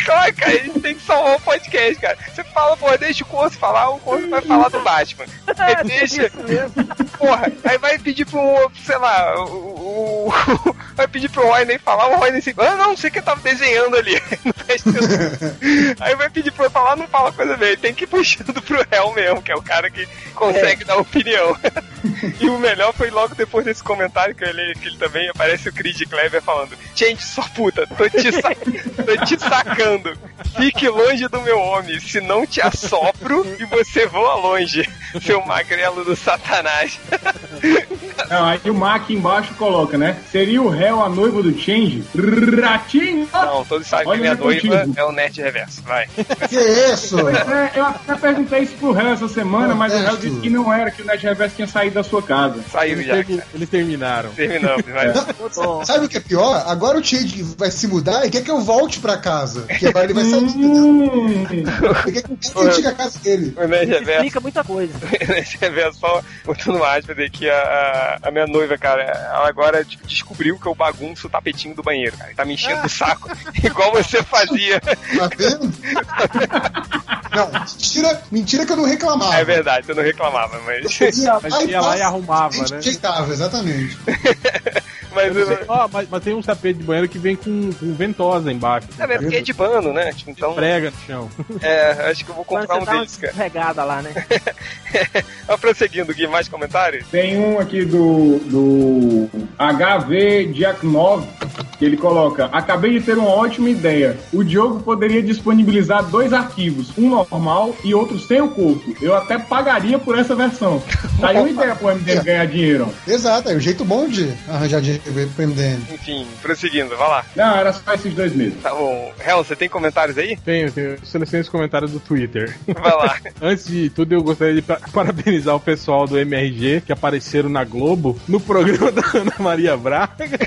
Claro, cara, a gente tem que salvar o podcast, cara. Você fala, porra, deixa o Corso falar, o Corso vai falar do Batman. Aí deixa. Porra, aí vai pedir pro, sei lá, o. o- vai pedir pro Roy falar, o Roy nem ah, não, sei que eu tava desenhando ali. Aí vai pedir pro eu falar, não fala coisa bem. Tem que ir puxando pro réu mesmo, que é o cara que consegue dar opinião. e o melhor foi logo depois desse comentário que ele, que ele também aparece o Creed Clever falando: Gente, sua puta, tô te, sa tô te sacando. Fique longe do meu homem, senão te assopro e você voa longe, seu magrelo do satanás. Não, aí o Mac embaixo coloca, né? Seria o réu a noiva do Change? Ratinho! Não, todos sabem que Olha minha o nepotismo. noiva é o Nerd Reverso. Vai. Que isso? É, eu até perguntei isso pro réu essa semana, mas o réu disse que não era, que o Ned Reverso tinha saído da sua casa. Saiu Eles, já. termi- eles terminaram. Terminamos, vai. Não, sabe o que é pior? Agora o Change vai se mudar e quer que eu volte pra casa. Que agora ele vai sair. Hum, Ele quer que eu casa dele. O Reverso Explica muita coisa. Você vê só botando aspas aqui, a, a, a minha noiva, cara, ela agora tipo, descobriu que eu bagunço o tapetinho do banheiro, cara. Tá me enchendo o saco, igual você fazia. Tá vendo? Não, mentira, mentira que eu não reclamava. É verdade, você não reclamava, mas. Mas ia lá e arrumava, né? Ajeitava, exatamente. mas Eu ó, mas, mas tem um tapete de banheiro que vem com, com ventosa embaixo. é mesmo, porque é de pano, né? Tipo, então. Prega no chão. É, acho que eu vou comprar você um desses, cara. regada lá, né? Mas prosseguindo, Gui, mais comentários? Tem um aqui do, do HV Diaknov, que ele coloca: Acabei de ter uma ótima ideia. O Diogo poderia disponibilizar dois arquivos, um normal e outro sem o corpo. Eu até pagaria por essa versão. Tá aí uma ideia pro MDM ganhar dinheiro. Exato, é o jeito bom de arranjar dinheiro pro MDM. Enfim, prosseguindo, vai lá. Não, era só esses dois mesmo. Tá bom. Hel, você tem comentários aí? Tenho, tenho. Selecionei os comentários do Twitter. Vai lá. Antes de tudo, eu gostaria de pa- parabenizar o pessoal do MRG que apareceram na Globo no programa da Ana Maria Braga.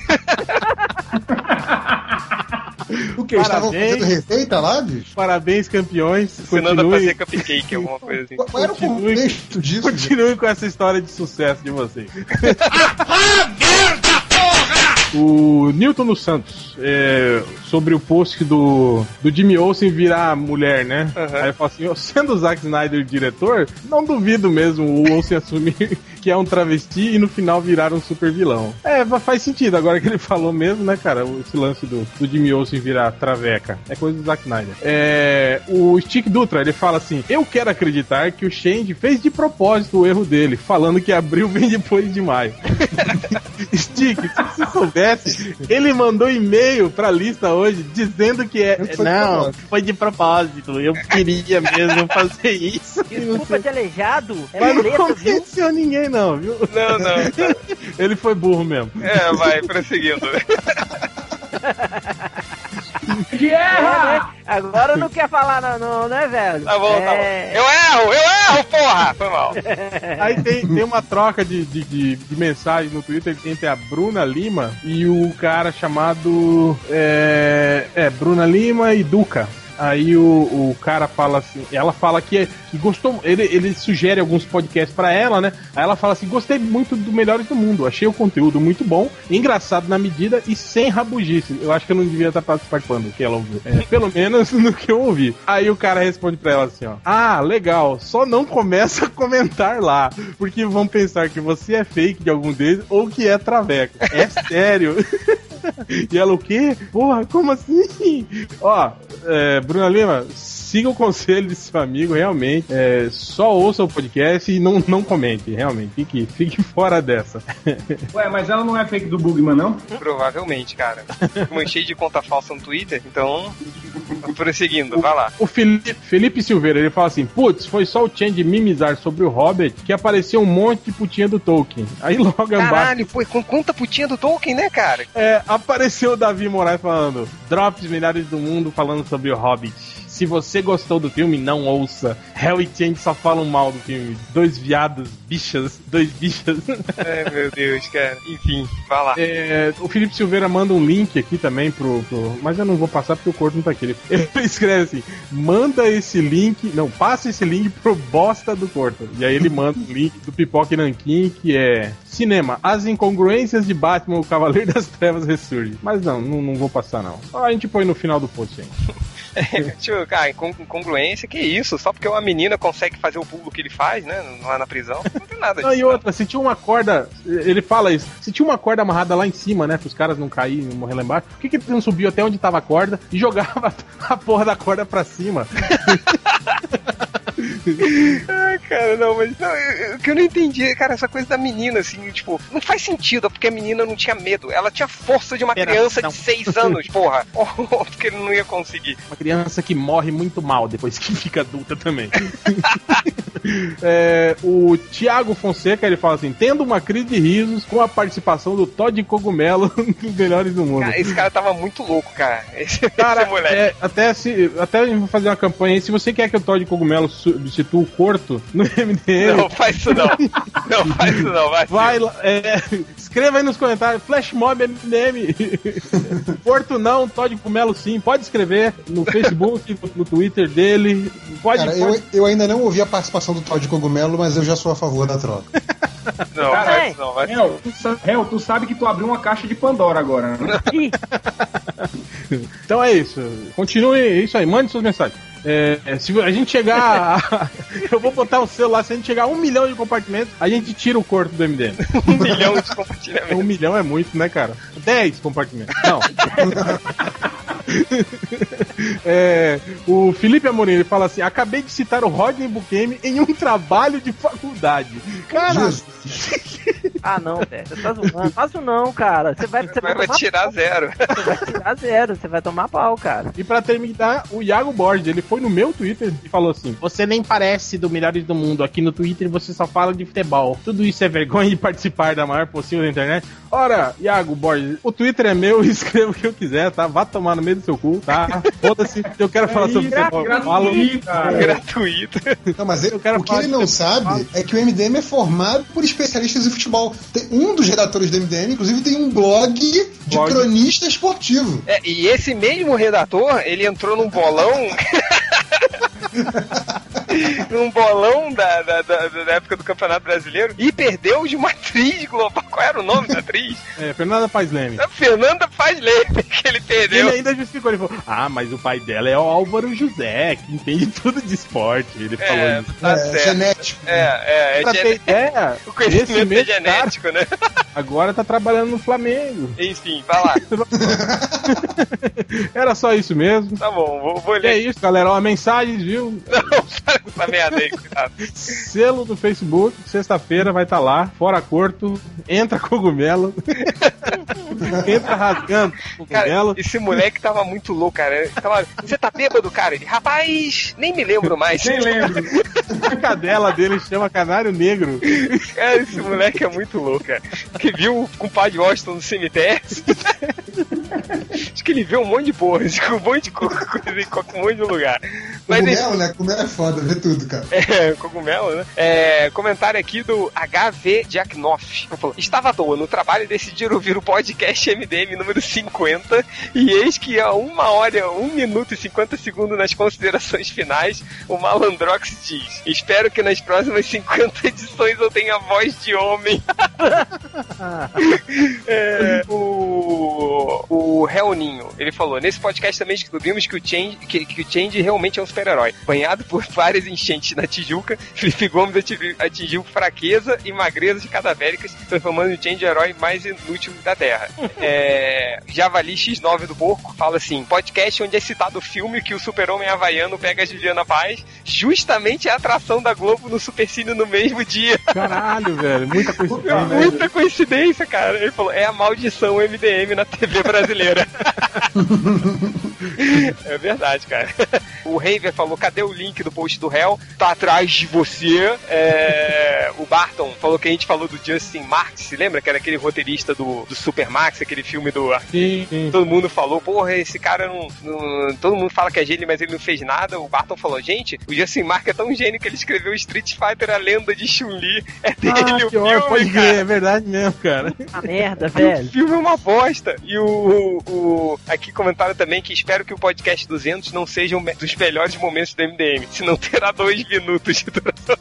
O que? Eles estavam Parabéns. fazendo receita lá, bicho? Parabéns, campeões. Ensinando a Continue, fazer cupcake, alguma coisa assim. Qual qual era o contexto disso? continue com essa história de sucesso de vocês. O Newton dos Santos, é, sobre o post do, do Jimmy Olsen virar mulher, né? Aham. Aí eu falo assim, "Ô, sendo o Zack Snyder o diretor, não duvido mesmo o Olsen assumir que é um travesti e no final virar um super vilão. É, fa- faz sentido, agora que ele falou mesmo, né, cara? Esse lance do, do Jimmy Olsen virar traveca. É coisa do Zack Snyder. É, o Stick Dutra, ele fala assim, eu quero acreditar que o Shane fez de propósito o erro dele, falando que abril vem depois de maio. Stick, se você soubesse, ele mandou e-mail pra lista hoje dizendo que é. Foi de Não, propósito. foi de propósito. Eu queria mesmo fazer isso. Desculpa de aleijado. É Mas não viu? convenceu ninguém, não, viu? Não, não. tá. Ele foi burro mesmo. É, vai, prosseguindo. De É, né? Agora não quer falar, não, não né, velho? Tá bom, tá bom. É. Eu erro, eu erro, porra! Foi mal. Aí tem, tem uma troca de, de, de, de mensagem no Twitter entre a Bruna Lima e o cara chamado. É, é Bruna Lima e Duca. Aí o, o cara fala assim, ela fala que, que gostou, ele, ele sugere alguns podcasts pra ela, né? Aí ela fala assim: gostei muito do Melhores do Mundo, achei o conteúdo muito bom, engraçado na medida e sem rabugice. Eu acho que eu não devia estar participando do que ela ouviu. É, pelo menos no que eu ouvi. Aí o cara responde pra ela assim: ó: Ah, legal, só não começa a comentar lá, porque vão pensar que você é fake de algum deles ou que é traveco. É sério. E ela, o quê? Porra, como assim? Ó, é, Bruna Lima, siga o conselho de seu amigo, realmente. É, só ouça o podcast e não, não comente, realmente. Fique, fique fora dessa. Ué, mas ela não é fake do Bugman, não? Provavelmente, cara. Manchei de conta falsa no Twitter, então. Prosseguindo, vai lá. O Felipe, Felipe Silveira, ele fala assim: Putz, foi só o Chen de mimizar sobre o Hobbit que apareceu um monte de putinha do Tolkien. Aí logo embaixo. Caralho, pô, com quanta putinha do Tolkien, né, cara? É, apareceu o Davi Moraes falando: Drops milhares do mundo falando sobre o Hobbit. Se você gostou do filme, não ouça. Hell e Change só falam mal do filme. Dois viados, bichas, dois bichas. É, meu Deus, cara. Enfim, vai lá. É, o Felipe Silveira manda um link aqui também pro, pro- Mas eu não vou passar porque o corpo não tá aqui. Ele, escreve assim: manda esse link. Não, passa esse link pro bosta do Corto. E aí ele manda o link do Pipoque Nankin, que é Cinema, as incongruências de Batman, o Cavaleiro das Trevas ressurge. Mas não, não, não vou passar não. A gente põe no final do post aí. Tipo, cara, incon- incongruência, que isso? Só porque uma menina consegue fazer o pulo que ele faz, né? Lá na prisão, não tem nada Não, disso. e outra, se tinha uma corda, ele fala isso, se tinha uma corda amarrada lá em cima, né, pros caras não caírem, não morrer lá embaixo, por que, que ele não subiu até onde tava a corda e jogava a porra da corda pra cima? Ai, cara, não, mas não, eu- eu- o que eu não entendi, cara, essa coisa da menina, assim, tipo, não faz sentido, porque a menina não tinha medo. Ela tinha força de uma Pera, criança não. de 6 anos, porra. porque ele não ia conseguir. Uma criança que morre muito mal depois que fica adulta também. É, o Thiago Fonseca ele fala assim: tendo uma crise de risos com a participação do Todd Cogumelo dos melhores do mundo. Cara, esse cara tava muito louco, cara. Esse, Cara, esse moleque. é, até se até fazer uma campanha aí. Se você quer que o Todd Cogumelo substitua o Corto no MDM, Não, faz isso não. Não faz isso não, vai. vai lá, é, escreva aí nos comentários, Flashmob MDM. Porto não, Todd Cogumelo sim. Pode escrever no Facebook, no, Twitter dele. Pode, Cara, pode- eu, eu ainda não ouvi a participação do Todd Cogumelo, mas eu já sou a favor da troca. Não, Cara, isso não, vai. Hel, tu, sa- Hel, tu sabe que tu abriu uma caixa de Pandora agora, né? Então é isso. Continue é isso aí, mande suas mensagens. É, é, se a gente chegar. a- eu vou botar o lá, se a gente chegar a um milhão de compartimentos, a gente tira o corpo do MDM. Um milhão de compartilhamentos. Um milhão é muito, né, cara? Dez compartimentos. Não. É, o Felipe Amorim ele fala assim: acabei de citar o Rodney Bukemi em um trabalho de faculdade. Cara, ah, não, velho. Você tá zoando. Faz isso não, cara. Você vai, você vai, Vai, tirar zero. Você vai tirar zero. Você vai tomar pau, cara. E pra terminar, o Iago Borges, ele foi no meu Twitter e falou assim: Você nem parece do Melhores do Mundo. Aqui no Twitter você só fala de futebol. Tudo isso é vergonha de participar da maior possível da internet. Ora, Iago Borges, o Twitter é meu, escreva o que eu quiser, tá? Vá tomar no meio do seu cu, tá? Foda-se, eu quero falar sobre futebol. eu. Gratuito, cara. Gratuito. Não, mas ele- Eu quero o que ele não sabe é que o MDM é formado por especialistas em futebol. Tem um dos redatores do MDM, inclusive, tem um blog de Blog. cronista esportivo. É, e esse mesmo redator, ele entrou num bolão. Num bolão da, da, da, da época do Campeonato Brasileiro e perdeu de uma atriz global. Qual era o nome da atriz? É, Fernanda Paz Leme. A Fernanda Faz Leme, que ele Ele perdeu. ainda justificou, ele falou: Ah, mas o pai dela é o Álvaro José, que entende tudo de esporte. Ele falou É, isso. tá é, certo. genético. É, é, é, Pra ter ideia, o esse conhecimento é genético, né? agora tá trabalhando no Flamengo. Enfim, vai lá. Era só isso mesmo. Tá bom, vou, vou E é ler. isso, galera. Ó, mensagens, viu? Não, para com essa merda aí, cuidado. Selo do Facebook, sexta-feira vai estar lá. Fora Corto, entra cogumelo. entra rasgando Cara, cogumelo. esse moleque tava muito louco, cara. Tava, Você tá bêbado, cara? Ele, rapaz, nem me lembro mais. Nem lembro. A cadela dele chama Canário Negro. Cara, esse moleque é muito louco, cara. Que viu o compadre Washington no cemitério. Acho que ele vê um monte de porra, um monte de co- coisa em qualquer um monte de lugar. Mas Cogumelo, né? Cogumelo é foda, vê tudo, cara. é, cogumelo, né? É, comentário aqui do HV Jacknoff. Ele Estava à toa no trabalho e decidiram ouvir o podcast MDM número 50 e eis que a uma hora, um minuto e 50 segundos nas considerações finais, o Malandrox diz Espero que nas próximas 50 edições eu tenha voz de homem. É, o, o Helninho, ele falou, nesse podcast também descobrimos que o Change, que, que o Change realmente é um super-herói. Banhado por várias enchentes na Tijuca, Felipe Gomes atingiu, atingiu fraqueza e magreza de cadavéricas, transformando o Change herói mais inútil da Terra. É, Javali X9 do Porco fala assim, podcast onde é citado o filme que o super-homem havaiano pega a Juliana Paz, justamente a atração da Globo no Supercine no mesmo dia. Caralho, velho. Muita coincidência. né? Muita coincidência, cara. Ele falou, é a maldição MDM na TV brasileira. é verdade, cara. O Raver falou, cadê o link do post do Hell? Tá atrás de você. É, O Barton falou que a gente falou do Justin Marks, se lembra? Que era aquele roteirista do, do Super Max, aquele filme do... Sim, sim. Todo mundo falou, porra, esse cara não, não- Todo mundo fala que é gênio, mas ele não fez nada. O Barton falou, gente, o Justin Mark é tão gênio que ele escreveu Street Fighter, a lenda de Chun-Li. É dele Ah, o pior, filme, pode é verdade mesmo, cara. A merda, O velho. filme é uma bosta. E o, o, Aqui comentaram também que espero que o podcast 200 não seja um dos melhores momentos do MDM, senão terá dois minutos de duração.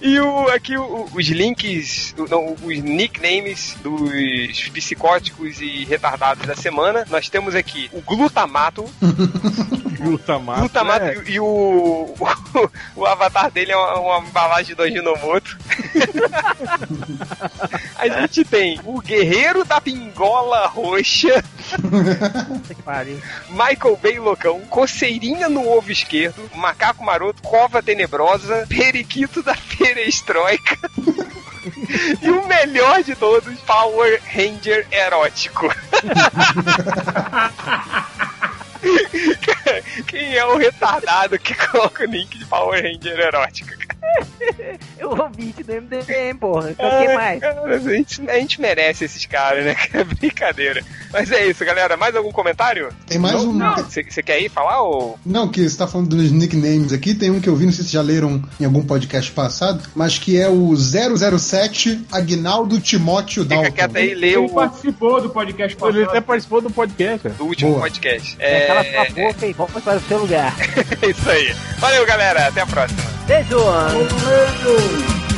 E o, aqui o- os links, não, os nicknames dos psicóticos e retardados da semana. Nós temos aqui o glutamato. Glutamato. glutamato é. e, e o, o, o avatar dele é uma, uma embalagem do Ajinomoto. A gente tem o Guerreiro da Pingola Roxa, Michael Bay Loucão, Coceirinha no Ovo Esquerdo, Macaco Maroto, Cova Tenebrosa, Periquito da Perestroika. E o melhor de todos, Power Ranger Erótico. Quem é o retardado que coloca o link de Power Ranger Erótico? Eu ouvinte do MDM, porra. Então quem mais? Cara, a, gente, a gente merece esses caras, né? Que é brincadeira. Mas é isso, galera. Mais algum comentário? Tem mais um. Você quer ir falar ou. Não, que você tá falando dos nicknames aqui, tem um que eu vi, não sei se já leram em algum podcast passado, mas que é o 007 Agnaldo Timóteo Fica Dalton. quieto aí, lê Ele o participou do podcast Ele passado. até participou do podcast, do último Boa. podcast. É, Cala É, sua boca e volta para o seu lugar. é isso aí. Valeu, galera. Até a próxima. Beijo! Romero.